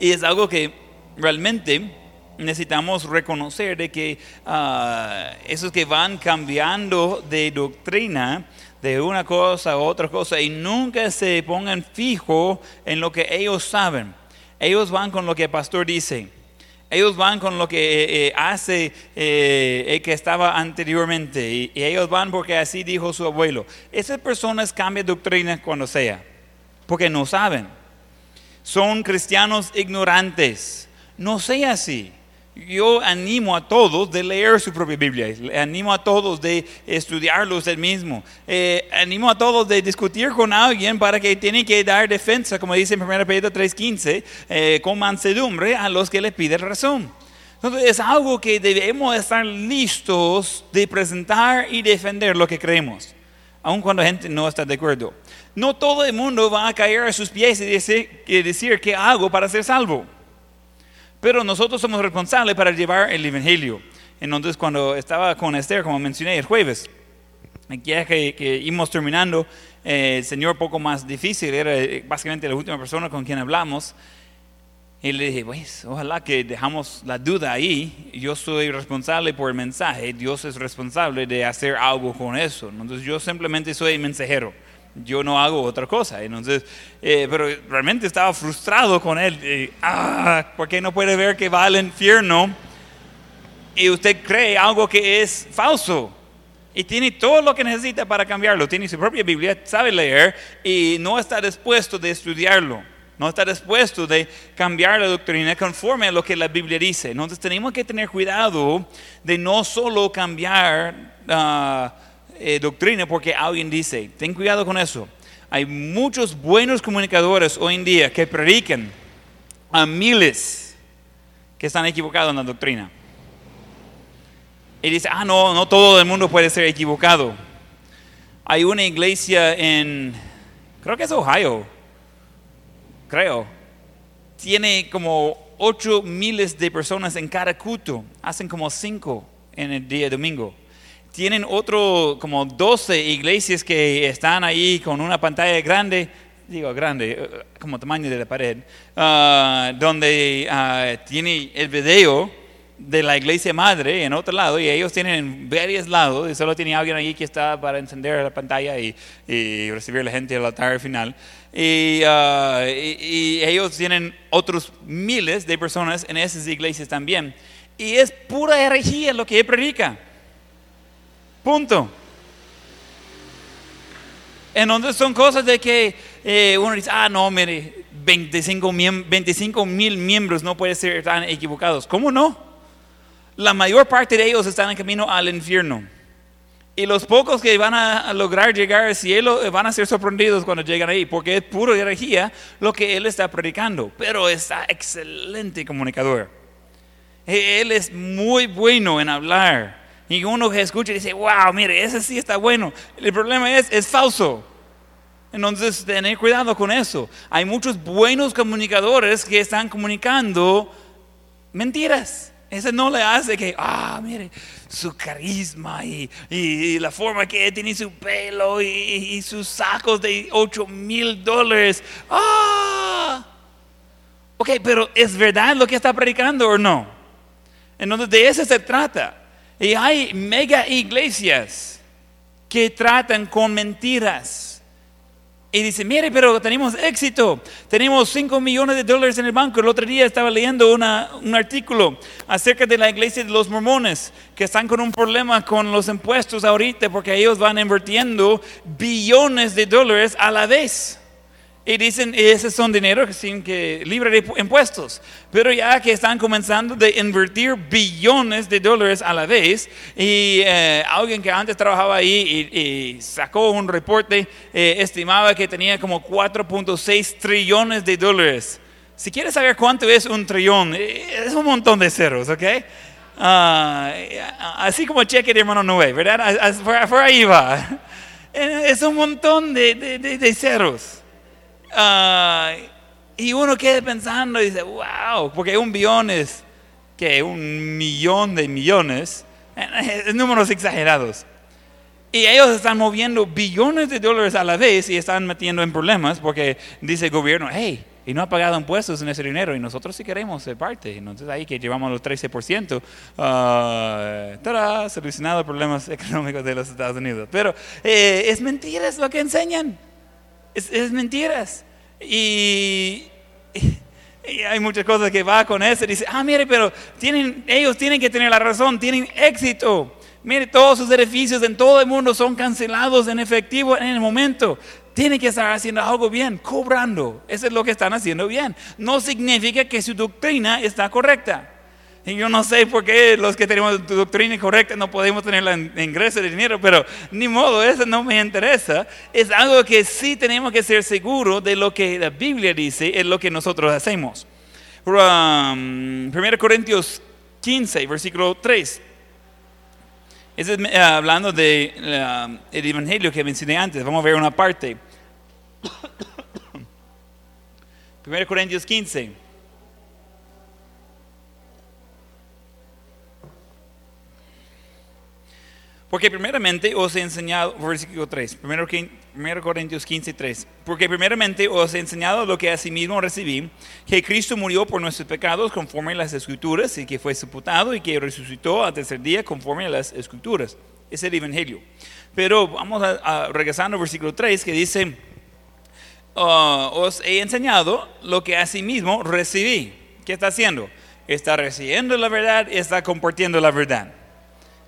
Y es algo que realmente necesitamos reconocer de que uh, esos que van cambiando de doctrina de una cosa a otra cosa y nunca se pongan fijo en lo que ellos saben. Ellos van con lo que el pastor dice. Ellos van con lo que eh, eh, hace eh, el que estaba anteriormente. Y, y ellos van porque así dijo su abuelo. Esas personas cambian doctrina cuando sea. Porque no saben. Son cristianos ignorantes. No sea así. Yo animo a todos de leer su propia Biblia, animo a todos de estudiarlo usted mismo, Eh, animo a todos de discutir con alguien para que tiene que dar defensa, como dice en 1 Pedro 3:15, eh, con mansedumbre a los que le piden razón. Entonces es algo que debemos estar listos de presentar y defender lo que creemos, aun cuando la gente no está de acuerdo. No todo el mundo va a caer a sus pies y decir, y decir qué hago para ser salvo. Pero nosotros somos responsables para llevar el Evangelio. Entonces, cuando estaba con Esther, como mencioné el jueves, ya que, que íbamos terminando, eh, el Señor poco más difícil, era eh, básicamente la última persona con quien hablamos. Y le dije, pues, ojalá que dejamos la duda ahí. Yo soy responsable por el mensaje, Dios es responsable de hacer algo con eso. Entonces, yo simplemente soy mensajero yo no hago otra cosa. Entonces, eh, pero realmente estaba frustrado con él. Eh, ah, ¿por qué no puede ver que va al infierno y usted cree algo que es falso? Y tiene todo lo que necesita para cambiarlo. Tiene su propia Biblia, sabe leer y no está dispuesto de estudiarlo. No está dispuesto de cambiar la doctrina conforme a lo que la Biblia dice. Entonces tenemos que tener cuidado de no solo cambiar ah, eh, doctrina porque alguien dice. Ten cuidado con eso. Hay muchos buenos comunicadores hoy en día que predican a miles que están equivocados en la doctrina. Y dice, ah, no, no todo el mundo puede ser equivocado. Hay una iglesia en, creo que es Ohio, creo. Tiene como 8 miles de personas en cada culto. Hacen como 5 en el día domingo tienen otro, como 12 iglesias que están ahí con una pantalla grande, digo grande, eh, como tamaño de la pared, uh, donde uh, tiene el video de la iglesia madre en otro lado y ellos tienen varios lados y solo tiene alguien allí que está para encender la pantalla y, y recibir a la gente al altar final. Y, uh, y, y ellos tienen otros miles de personas en esas iglesias también. Y es pura herejía lo que él predica. Punto. Entonces son cosas de que eh, uno dice, ah, no, mire, 25 mil miembros no pueden ser tan equivocados. ¿Cómo no? La mayor parte de ellos están en camino al infierno. Y los pocos que van a lograr llegar al cielo eh, van a ser sorprendidos cuando llegan ahí, porque es pura herejía lo que él está predicando. Pero está excelente comunicador. Él es muy bueno en hablar. Y uno que escucha y dice, wow, mire, ese sí está bueno. El problema es, es falso. Entonces, tener cuidado con eso. Hay muchos buenos comunicadores que están comunicando mentiras. Ese no le hace que, ah, mire, su carisma y, y, la forma que tiene su pelo y, y sus sacos de 8 mil dólares. Ah, ok, pero ¿es verdad lo que está predicando o no? Entonces, de eso se trata. Y hay mega iglesias que tratan con mentiras. Y dice, mire, pero tenemos éxito. Tenemos 5 millones de dólares en el banco. El otro día estaba leyendo una, un artículo acerca de la iglesia de los mormones, que están con un problema con los impuestos ahorita porque ellos van invirtiendo billones de dólares a la vez. Y dicen, ese son dinero sin que libre de impuestos. Pero ya que están comenzando de invertir billones de dólares a la vez, y eh, alguien que antes trabajaba ahí y, y sacó un reporte, eh, estimaba que tenía como 4.6 trillones de dólares. Si quieres saber cuánto es un trillón, eh, es un montón de ceros, ¿ok? Uh, así como cheque de hermano Noé, ¿verdad? Por, por ahí va. Es un montón de, de, de, de ceros. Uh, y uno queda pensando y dice, wow, porque un billón es que un millón de millones, es números exagerados. Y ellos están moviendo billones de dólares a la vez y están metiendo en problemas porque dice el gobierno, hey, y no ha pagado impuestos en ese dinero y nosotros sí queremos ser parte. Entonces ahí que llevamos los 13%, uh, ¡tada! solucionado problemas económicos de los Estados Unidos. Pero eh, es mentira, es lo que enseñan. Es, mentiras. Y, hay muchas cosas que va con eso. Dice, ah, mire, pero tienen, ellos tienen que tener la razón, tienen éxito. Mire, todos sus edificios en todo el mundo son cancelados en efectivo en el momento. Tienen que estar haciendo algo bien, cobrando. Eso es lo que están haciendo bien. No significa que su doctrina está correcta. Y yo no sé por qué los que tenemos doctrina correcta no podemos tener el ingreso de dinero, pero ni modo, eso no me interesa. Es algo que sí tenemos que ser seguros de lo que la Biblia dice, es lo que nosotros hacemos. 1 Corintios 15, versículo 3. Ese es eh, hablando del de, el evangelio que mencioné antes. Vamos a ver una parte. 1 Corintios 15. Porque primeramente os he enseñado, versículo 3, 1 Corintios 15, 3. Porque primeramente os he enseñado lo que asimismo recibí, que Cristo murió por nuestros pecados conforme a las Escrituras, y que fue sepultado y que resucitó al tercer día conforme a las Escrituras. Es el Evangelio. Pero vamos a, regresando al versículo 3 que dice, ah, os he enseñado lo que asimismo recibí. ¿Qué está haciendo? Está recibiendo la verdad, está compartiendo la verdad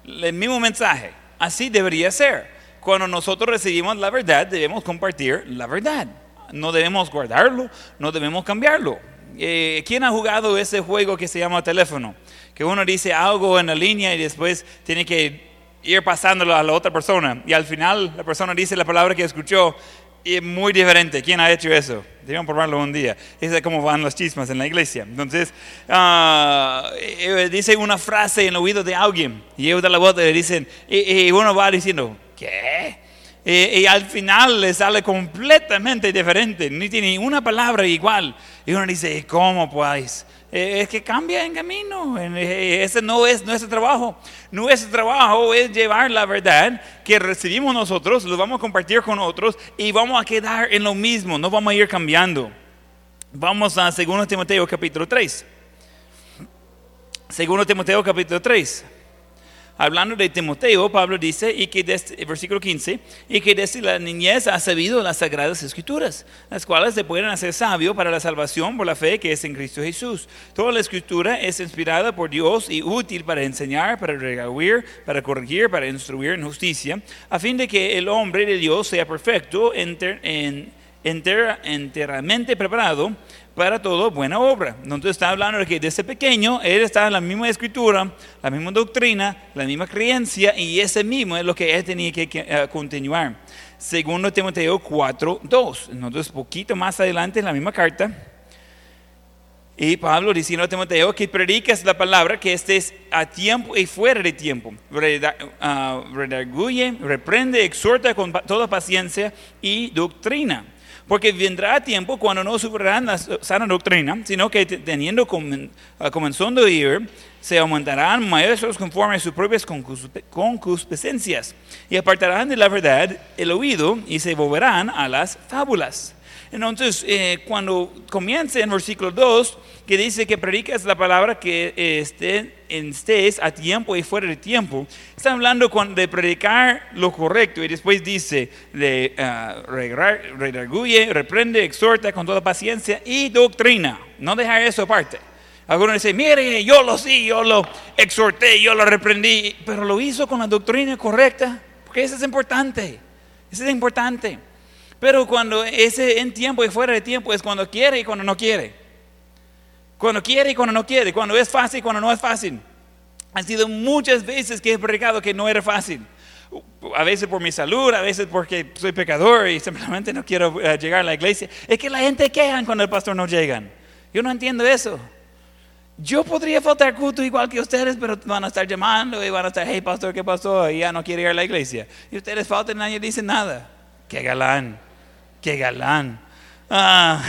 el mismo mensaje. Así debería ser. Cuando nosotros recibimos la verdad, debemos compartir la verdad. No debemos guardarlo, no debemos cambiarlo. Eh, ¿Quién ha jugado ese juego que se llama teléfono? Que uno dice algo en la línea y después tiene que ir pasándolo a la otra persona. Y al final la persona dice la palabra que escuchó es muy diferente. ¿Quién ha hecho eso? Debemos probarlo un día. Es cómo van los chismes en la iglesia. Entonces, uh, dice una frase en el oído de alguien y ellos de la voz le dicen, y, uno va diciendo, ¿qué? Y, y, al final le sale completamente diferente, ni tiene una palabra igual. Y uno dice, ¿cómo pues? Eh, es que cambia en camino. Eh, ese no es nuestro trabajo. Nuestro trabajo es llevar la verdad que recibimos nosotros, lo vamos a compartir con otros y vamos a quedar en lo mismo, no vamos a ir cambiando. Vamos a 2 Timoteo capítulo 3. 2 Timoteo capítulo 3 hablando de Timoteo, Pablo dice, y que desde, versículo 15, y que desde la niñez ha sabido las sagradas escrituras, las cuales te pueden hacer sabio para la salvación por la fe que es en Cristo Jesús. Toda la escritura es inspirada por Dios y útil para enseñar, para regalar, para corregir, para instruir en justicia, a fin de que el hombre de Dios sea perfecto, enter, en, enteramente preparado para todo buena obra. Entonces está hablando de que desde pequeño él está en la misma escritura, la misma doctrina, la misma creencia y ese mismo es lo que él tenía que, eh, continuar. Segundo Timoteo 4, 2. Entonces poquito más adelante en la misma carta. Y Pablo diciendo a Timoteo que prediques la palabra, que estés a tiempo y fuera de tiempo. Ah, redarguye, reprende, exhorta con toda paciencia y doctrina porque vendrá tiempo cuando no superarán la sana doctrina, sino que teniendo comenzando a ir, se aumentarán maestros conforme a sus propias concupiscencias y apartarán de la verdad el oído y se volverán a las fábulas. Entonces, eh, cuando comienza en versículo 2, que dice que predicas la palabra que esté, estés a tiempo y fuera de tiempo, está hablando de predicar lo correcto y después dice de uh, redarguye, reprende, exhorta con toda paciencia y doctrina. No dejar eso aparte. Algunos dicen, mire, yo lo sí, yo lo exhorté, yo lo reprendí, pero lo hizo con la doctrina correcta, porque eso es importante. Eso es importante. Pero cuando ese en tiempo y fuera de tiempo es cuando quiere y cuando no quiere. Cuando quiere y cuando no quiere. Cuando es fácil y cuando no es fácil. Han sido muchas veces que he predicado que no era fácil. A veces por mi salud, a veces porque soy pecador y simplemente no quiero eh, llegar a la iglesia. Es que la gente queja cuando el pastor no llega. Yo no entiendo eso. Yo podría faltar culto igual que ustedes, pero van a estar llamando y van a estar, hey pastor, ¿qué pasó? Y ya no quiere ir a la iglesia. Y ustedes faltan y nadie dice nada. Qué galán qué galán. Ah,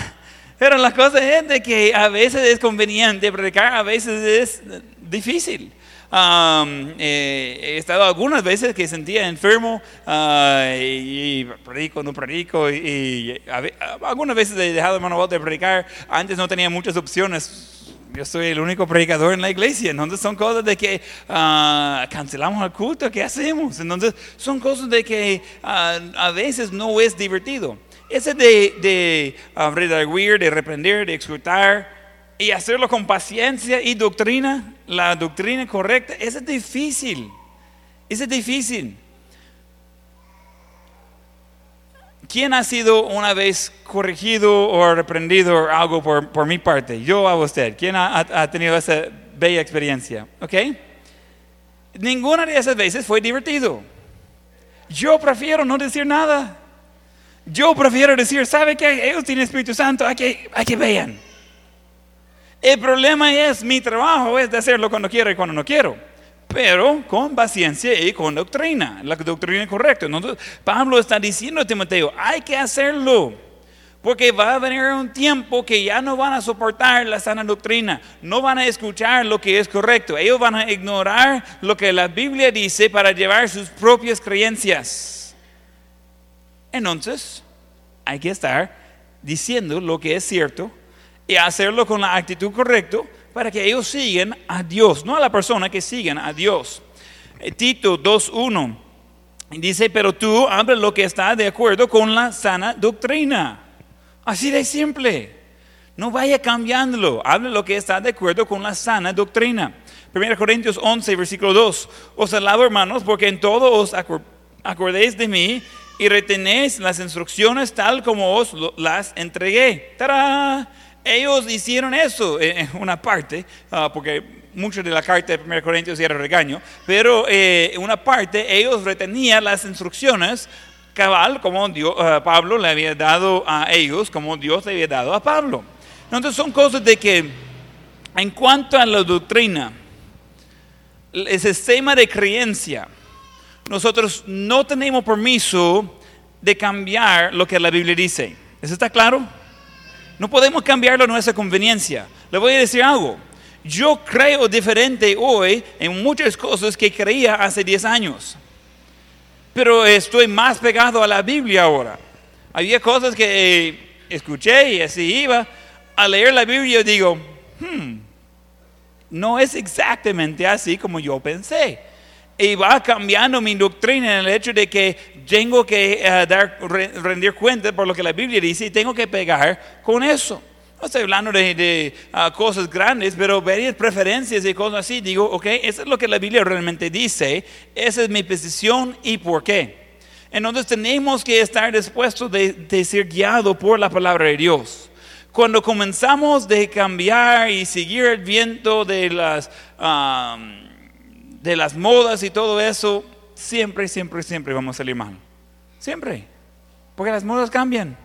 pero la cosa es de que a veces es conveniente predicar, a veces es difícil. Eh, he estado algunas veces que sentía enfermo ah, y, predico, no predico. Y, algunas veces he dejado mano de predicar. Antes no tenía muchas opciones. Yo soy el único predicador en la iglesia. Entonces son cosas de que ah, cancelamos el culto. ¿Qué hacemos? Entonces son cosas de que a veces no es divertido. Ese de, de uh, redarguir, de reprender, de exhortar, y hacerlo con paciencia y doctrina, la doctrina correcta, eso es difícil. Eso es difícil. ¿Quién ha sido una vez corregido o reprendido algo por, por mi parte? Yo a usted. ¿Quién ha, ha tenido esa bella experiencia? ¿Ok? Ninguna de esas veces fue divertido. Yo prefiero no decir nada. Yo prefiero decir, ¿sabe qué? Ellos tienen Espíritu Santo, hay que, hay que vean. El problema es, mi trabajo es de hacerlo cuando quiero y cuando no quiero. Pero con paciencia y con doctrina, la doctrina correcta. Entonces, Pablo está diciendo a Timoteo, hay que hacerlo. Porque va a venir un tiempo que ya no van a soportar la sana doctrina, no van a escuchar lo que es correcto, ellos van a ignorar lo que la Biblia dice para llevar sus propias creencias. Entonces, hay que estar diciendo lo que es cierto y hacerlo con la actitud correcta para que ellos sigan a Dios, no a la persona que sigan a Dios. Eh, Tito 2.1 dice, pero tú habla lo que está de acuerdo con la sana doctrina. Así de simple. No vaya cambiándolo. Hable lo que está de acuerdo con la sana doctrina. 1 Corintios 11, versículo 2. Os alabo, hermanos, porque en todo os acordéis de mí y retenéis las instrucciones tal como os las entregué. ¡Tará! Ellos hicieron eso en una parte, ah, porque mucho de la carta de 1 Corintios era regaño, pero eh, en una parte ellos retenían las instrucciones cabal como Dios, uh, Pablo le había dado a ellos, como Dios le había dado a Pablo. Entonces son cosas de que en cuanto a la doctrina, el sistema de creencia, nosotros no tenemos permiso de cambiar lo que la Biblia dice. ¿Eso está claro? No podemos cambiarlo a nuestra conveniencia. Le voy a decir algo. Yo creo diferente hoy en muchas cosas que creía hace 10 años pero estoy más pegado a la Biblia ahora. Había cosas que escuché y así iba. A leer la Biblia digo, hmm, no es exactamente así como yo pensé. Y va cambiando mi doctrina en el hecho de que tengo que eh, dar, rendir cuenta por lo que la Biblia dice y tengo que pegar con eso. No estoy hablando de, ah, cosas grandes, pero varias preferencias y cosas así. Digo, ok, eso es lo que la Biblia realmente dice. Esa es mi posición y por qué. Entonces tenemos que estar dispuestos de, ser guiados por la palabra de Dios. Cuando comenzamos de cambiar y seguir el viento de las, de las modas y todo eso, siempre, siempre, siempre vamos a salir mal. Siempre. Porque las modas cambian.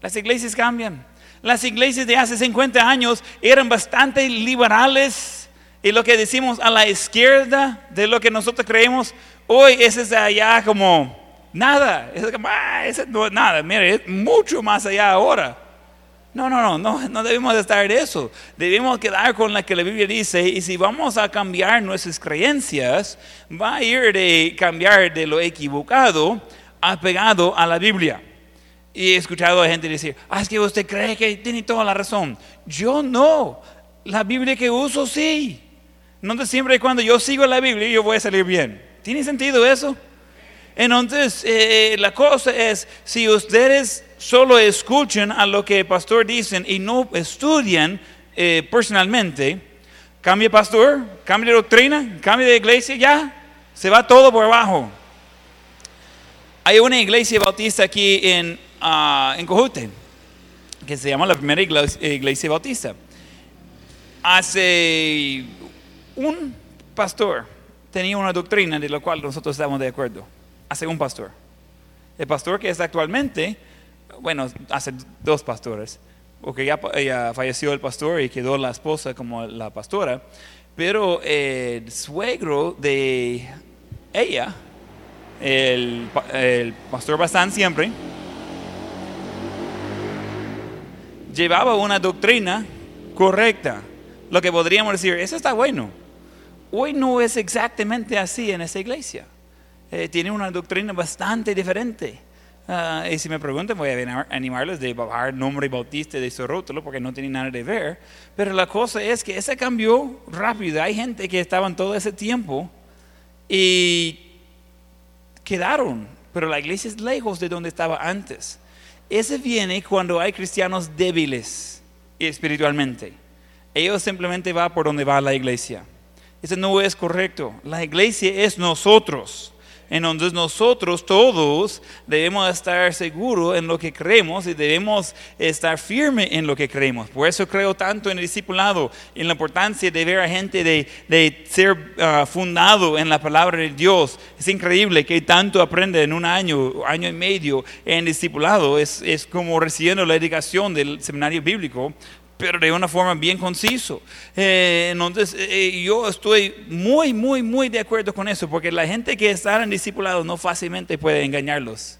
Las iglesias cambian. Las iglesias de hace 50 años eran bastante liberales y lo que decimos a la izquierda de lo que nosotros creemos, hoy es allá como nada, es como, ah, no, nada, mire, es mucho más allá ahora. No, no, no, no, no debemos de estar en eso. Debemos quedar con la que la Biblia dice y si vamos a cambiar nuestras creencias, va a ir de cambiar de lo equivocado a pegado a la Biblia. Y he escuchado a gente decir, ah, es que usted cree que tiene toda la razón. Yo no. La Biblia que uso sí. No siempre cuando yo sigo la Biblia yo voy a salir bien. ¿Tiene sentido eso? Entonces, eh, la cosa es, si ustedes solo escuchan a lo que el pastor dice y no estudian eh, personalmente, cambia pastor, cambia doctrina, cambia de iglesia, ya, se va todo por abajo. Hay una iglesia bautista aquí en en Cojute, que se llama la primera iglesia, bautista. Hace un pastor tenía una doctrina de la cual nosotros estamos de acuerdo. Hace un pastor. El pastor que es actualmente, bueno, hace dos pastores, porque ya, falleció el pastor y quedó la esposa como la pastora, pero el suegro de ella, el, el pastor Bastán siempre, llevaba una doctrina correcta. Lo que podríamos decir, eso está bueno. Hoy no es exactamente así en esa iglesia. Eh, tiene una doctrina bastante diferente. Ah, y si me preguntan, voy a animarles de bajar nombre bautista de su rótulo porque no tiene nada de ver. Pero la cosa es que ese cambió rápido. Hay gente que estaban todo ese tiempo y quedaron. Pero la iglesia es lejos de donde estaba antes. Ese viene cuando hay cristianos débiles espiritualmente. Ellos simplemente van por donde va la iglesia. Eso no es correcto. La iglesia es nosotros. Entonces nosotros todos debemos estar seguros en lo que creemos y debemos estar firmes en lo que creemos. Por eso creo tanto en el discipulado, en la importancia de ver a gente de, de ser ah, fundado en la palabra de Dios. Es increíble que tanto aprende en un año, año y medio en discipulado. Es, es como recibiendo la educación del seminario bíblico pero de una forma bien conciso. Eh, entonces, eh, yo estoy muy, muy, muy de acuerdo con eso, porque la gente que está en discipulado no fácilmente puede engañarlos.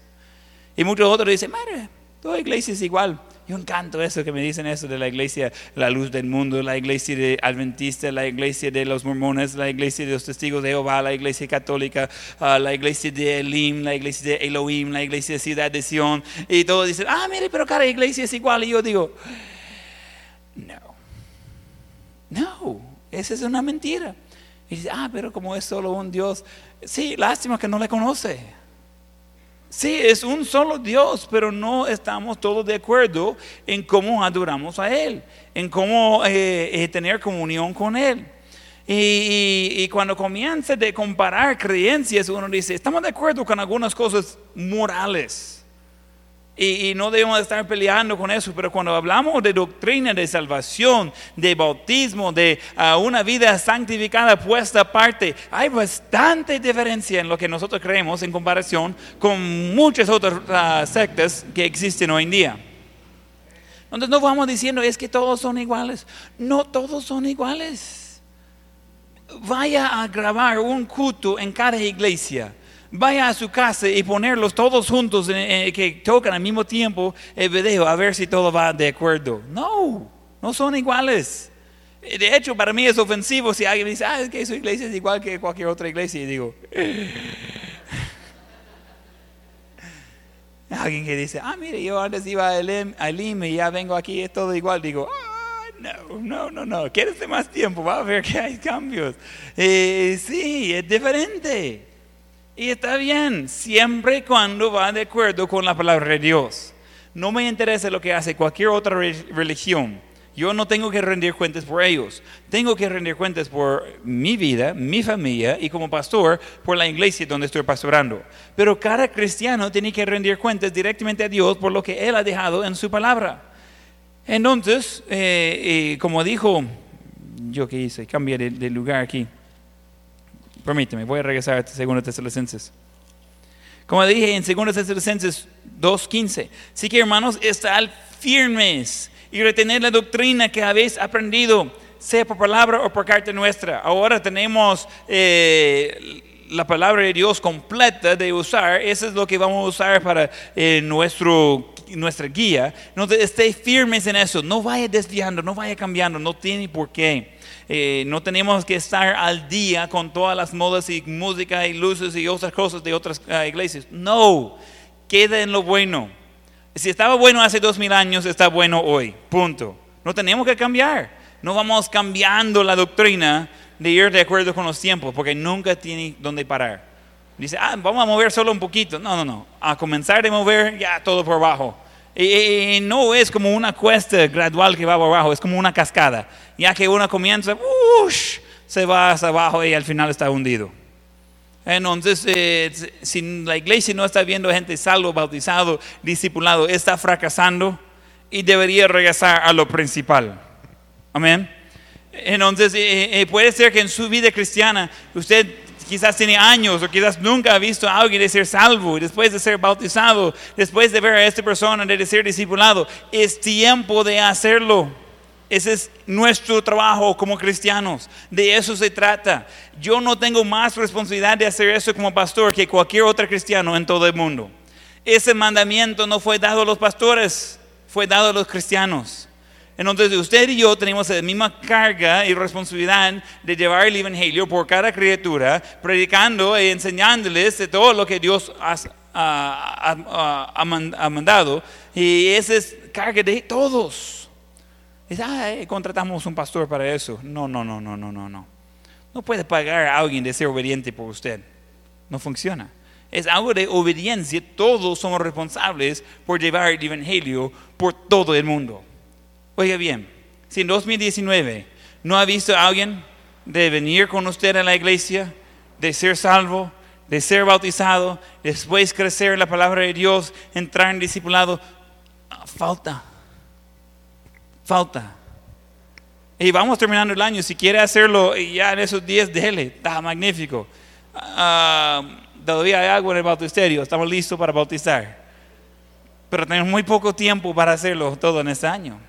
Y muchos otros dicen, madre, toda iglesia es igual. Yo encanto eso que me dicen eso de la iglesia, la luz del mundo, la iglesia de adventista, la iglesia de los mormones, la iglesia de los testigos de Jehová, la iglesia católica, ah, la iglesia de Elim, la iglesia de Elohim, la iglesia de Ciudad de Sion. Y todos dicen, ah, mire, pero cada iglesia es igual. Y yo digo, no. No, esa es una mentira. Y dice, ah, pero como es solo un Dios. Sí, lástima que no le conoce. Sí, es un solo Dios, pero no estamos todos de acuerdo en cómo adoramos a Él, en cómo eh, eh, tener comunión con Él. Y, y, cuando comienza de comparar creencias, uno dice, estamos de acuerdo con algunas cosas morales y, no debemos estar peleando con eso, pero cuando hablamos de doctrina de salvación, de bautismo, de ah, una vida santificada puesta aparte, hay bastante diferencia en lo que nosotros creemos en comparación con muchas otras uh, sectas que existen hoy en día. Entonces no vamos diciendo es que todos son iguales. No todos son iguales. Vaya a grabar un culto en cada iglesia vaya a su casa y ponerlos todos juntos que tocan al mismo tiempo el video a ver si todo va de acuerdo. No, no son iguales. De hecho, para mí es ofensivo si alguien dice, ah, es que su iglesia es igual que cualquier otra iglesia. Y digo, alguien que dice, ah, mire, yo antes iba a Elim y ya vengo aquí, es todo igual. Digo, ah, no, no, no, no, quédese más tiempo, va a ver que hay cambios. Eh, sí, es diferente. Y está bien, siempre y cuando va de acuerdo con la palabra de Dios. No me interesa lo que hace cualquier otra religión. Yo no tengo que rendir cuentas por ellos. Tengo que rendir cuentas por mi vida, mi familia y como pastor por la iglesia donde estoy pastorando. Pero cada cristiano tiene que rendir cuentas directamente a Dios por lo que Él ha dejado en su palabra. Entonces, eh, eh, como dijo, yo qué hice, cambié de lugar aquí. Permíteme, voy a regresar a 2 Tesalonicenses. Como dije en 2 Tesalonicenses 2.15, sí que hermanos, estar firmes y retener la doctrina que habéis aprendido, sea por palabra o por carta nuestra. Ahora tenemos eh, la palabra de Dios completa de usar, eso es lo que vamos a usar para eh, nuestro, nuestra guía. No esté firmes en eso, no vaya desviando, no vaya cambiando, no tiene por qué. Eh, no tenemos que estar al día con todas las modas y música y luces y otras cosas de otras ah, iglesias. No, queda en lo bueno. Si estaba bueno hace dos mil años, está bueno hoy. Punto. No tenemos que cambiar. No vamos cambiando la doctrina de ir de acuerdo con los tiempos, porque nunca tiene dónde parar. Dice, ah, vamos a mover solo un poquito. No, no, no. A comenzar de mover, ya todo por abajo. Y, no es como una cuesta gradual que va por abajo, es como una cascada. Ya que uno comienza, se va hacia abajo y al final está hundido. Entonces, eh, si la iglesia no está viendo gente salvo, bautizado, discipulado, está fracasando y debería regresar a lo principal. Amén. Entonces, eh, eh, puede ser que en su vida cristiana usted quizás tiene años o quizás nunca ha visto a alguien de ser salvo, y después de ser bautizado, después de ver a esta persona de ser discipulado, es tiempo de hacerlo. Ese es nuestro trabajo como cristianos. De eso se trata. Yo no tengo más responsabilidad de hacer eso como pastor que cualquier otro cristiano en todo el mundo. Ese mandamiento no fue dado a los pastores, fue dado a los cristianos. Entonces usted y yo tenemos la misma carga y responsabilidad de llevar el Evangelio por cada criatura, predicando y enseñándoles todo lo que Dios ha, mandado. Y esa es carga de todos. Dice, ah, contratamos un pastor para eso. No, no, no, no, no, no, no. No puede pagar a alguien de ser obediente por usted. No funciona. Es algo de obediencia. Todos somos responsables por llevar el Evangelio por todo el mundo. Oiga bien, Si en 2019 no ha visto a alguien de venir con usted a la iglesia, de ser salvo, de ser bautizado, después crecer en la palabra de Dios, entrar en discipulado, falta. Falta. Y vamos terminando el año. Si quiere hacerlo ya en esos días, déle. Está magnífico. Ah, todavía hay agua en el bautisterio. Estamos listos para bautizar. Pero tenemos muy poco tiempo para hacerlo todo en este año.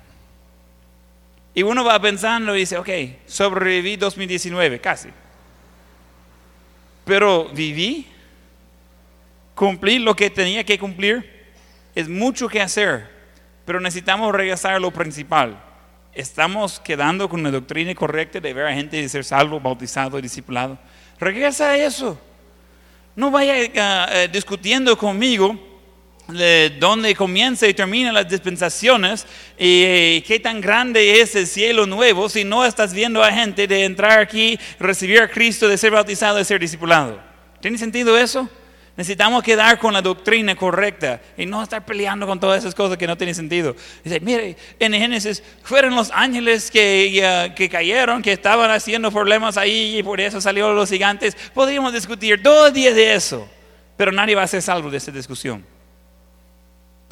Y uno va pensando y dice, ok, sobreviví 2019, casi. Pero viví, cumplí lo que tenía que cumplir. Es mucho que hacer, pero necesitamos regresar a lo principal. Estamos quedando con la doctrina correcta de ver a gente de ser salvo, bautizado discipulado. Regresa a eso. No vaya eh, discutiendo conmigo de dónde comienza y termina las dispensaciones y eh, qué tan grande es el cielo nuevo si no estás viendo a gente de entrar aquí, recibir a Cristo, de ser bautizado, de ser discipulado. ¿Tiene sentido eso? Necesitamos quedar con la doctrina correcta y no estar peleando con todas esas cosas que no tienen sentido. Dice, mire, en Génesis fueron los ángeles que, que cayeron, que estaban haciendo problemas ahí y por eso salieron los gigantes. Podríamos discutir todo el día de eso, pero nadie va a ser salvo de esa discusión.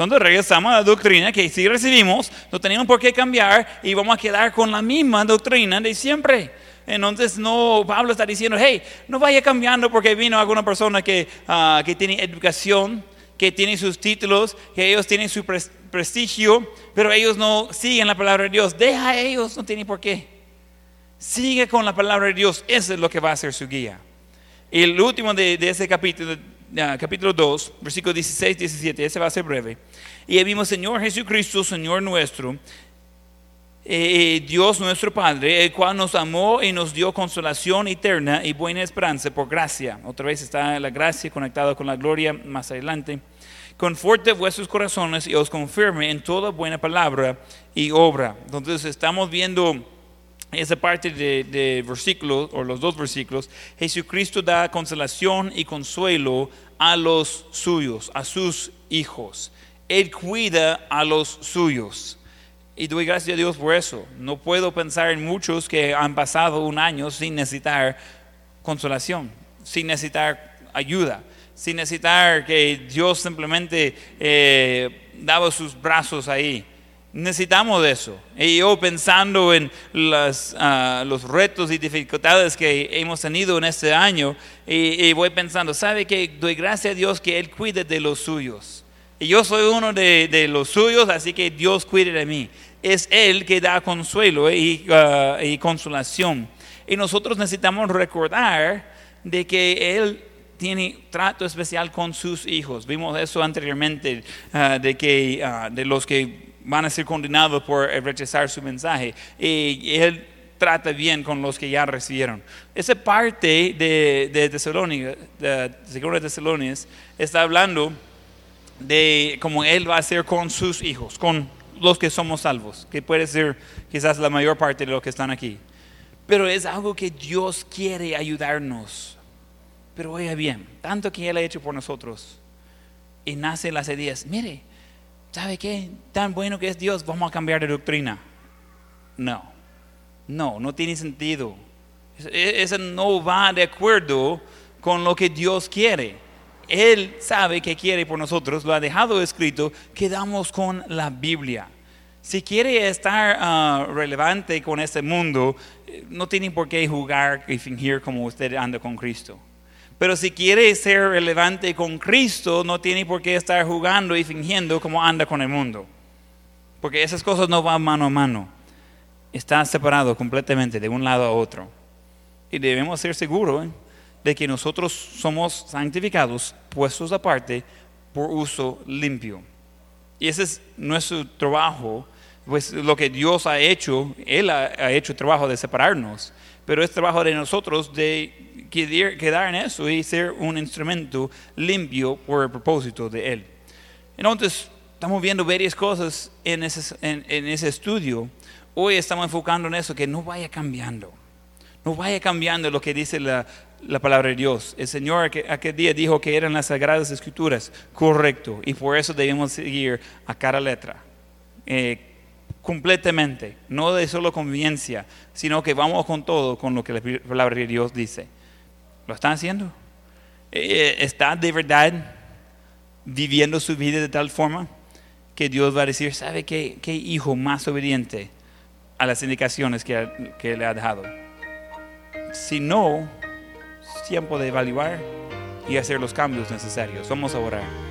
Entonces regresamos a la doctrina que si recibimos, no tenemos por qué cambiar y vamos a quedar con la misma doctrina de siempre. Entonces no, Pablo está diciendo, hey, no vaya cambiando porque vino alguna persona que, ah, que tiene educación, que tiene sus títulos, que ellos tienen su prestigio, pero ellos no siguen la palabra de Dios. Deja a ellos, no tiene por qué. Sigue con la palabra de Dios, eso es lo que va a ser su guía. El último de, de ese capítulo, capítulo 2, versículo 16, 17, ese va a ser breve. Y vimos, Señor Jesucristo, Señor nuestro, eh, Dios nuestro Padre, el cual nos amó y nos dio consolación eterna y buena esperanza por gracia. Otra vez está la gracia conectada con la gloria más adelante. Conforte vuestros corazones y os confirme en toda buena palabra y obra. Entonces estamos viendo esa parte de, de versículos, o los dos versículos, Jesucristo da consolación y consuelo a los suyos, a sus hijos. Él cuida a los suyos. Y doy gracias a Dios por eso. No puedo pensar en muchos que han pasado un año sin necesitar consolación, sin necesitar ayuda, sin necesitar que Dios simplemente eh, daba sus brazos ahí. Necesitamos de eso. Y yo pensando en ah, los retos y dificultades que hemos tenido en este año, y, voy pensando, ¿sabe que doy gracias a Dios que Él cuide de los suyos? Y yo soy uno de, los suyos, así que Dios cuide de mí. Es Él que da consuelo y, ah, y consolación. Y nosotros necesitamos recordar de que Él tiene trato especial con sus hijos. Vimos eso anteriormente, ah, de, que, de los que van a ser condenados por rechazar su mensaje. Y él trata bien con los que ya recibieron. Esa parte de, de Tesalónica, de Segunda de está hablando de cómo él va a hacer con sus hijos, con los que somos salvos, que puede ser quizás la mayor parte de los que están aquí. Pero es algo que Dios quiere ayudarnos. Pero oiga bien, tanto que Él ha hecho por nosotros. Y nace las ideas, mire, ¿sabe qué? Tan bueno que es Dios, vamos a cambiar de doctrina. No, no, no tiene sentido. Eso no va de acuerdo con lo que Dios quiere. Él sabe que quiere por nosotros, lo ha dejado escrito, quedamos con la Biblia. Si quiere estar ah, relevante con este mundo, eh, no tiene por qué jugar y fingir como usted anda con Cristo. Pero si quiere ser relevante con Cristo, no tiene por qué estar jugando y fingiendo como anda con el mundo. Porque esas cosas no van mano a mano. Está separado completamente de un lado a otro. Y debemos ser seguros de que nosotros somos santificados, puestos aparte por uso limpio. Y ese es nuestro trabajo, pues lo que Dios ha hecho, Él ha hecho el trabajo de separarnos, pero es trabajo de nosotros de quedar en eso y ser un instrumento limpio por el propósito de Él. Entonces, estamos viendo varias cosas en ese, en, ese estudio. Hoy estamos enfocando en eso, que no vaya cambiando. No vaya cambiando lo que dice la, la palabra de Dios. El Señor aquel día dijo que eran las sagradas escrituras, correcto, y por eso debemos seguir a cada letra. Eh, completamente, no de solo conveniencia, sino que vamos con todo, con lo que la palabra de Dios dice. ¿Lo están haciendo? Eh, ¿Está de verdad viviendo su vida de tal forma que Dios va a decir, ¿sabe qué, qué hijo más obediente a las indicaciones que, que le ha dejado? Si no, es tiempo de evaluar y hacer los cambios necesarios. Vamos a orar.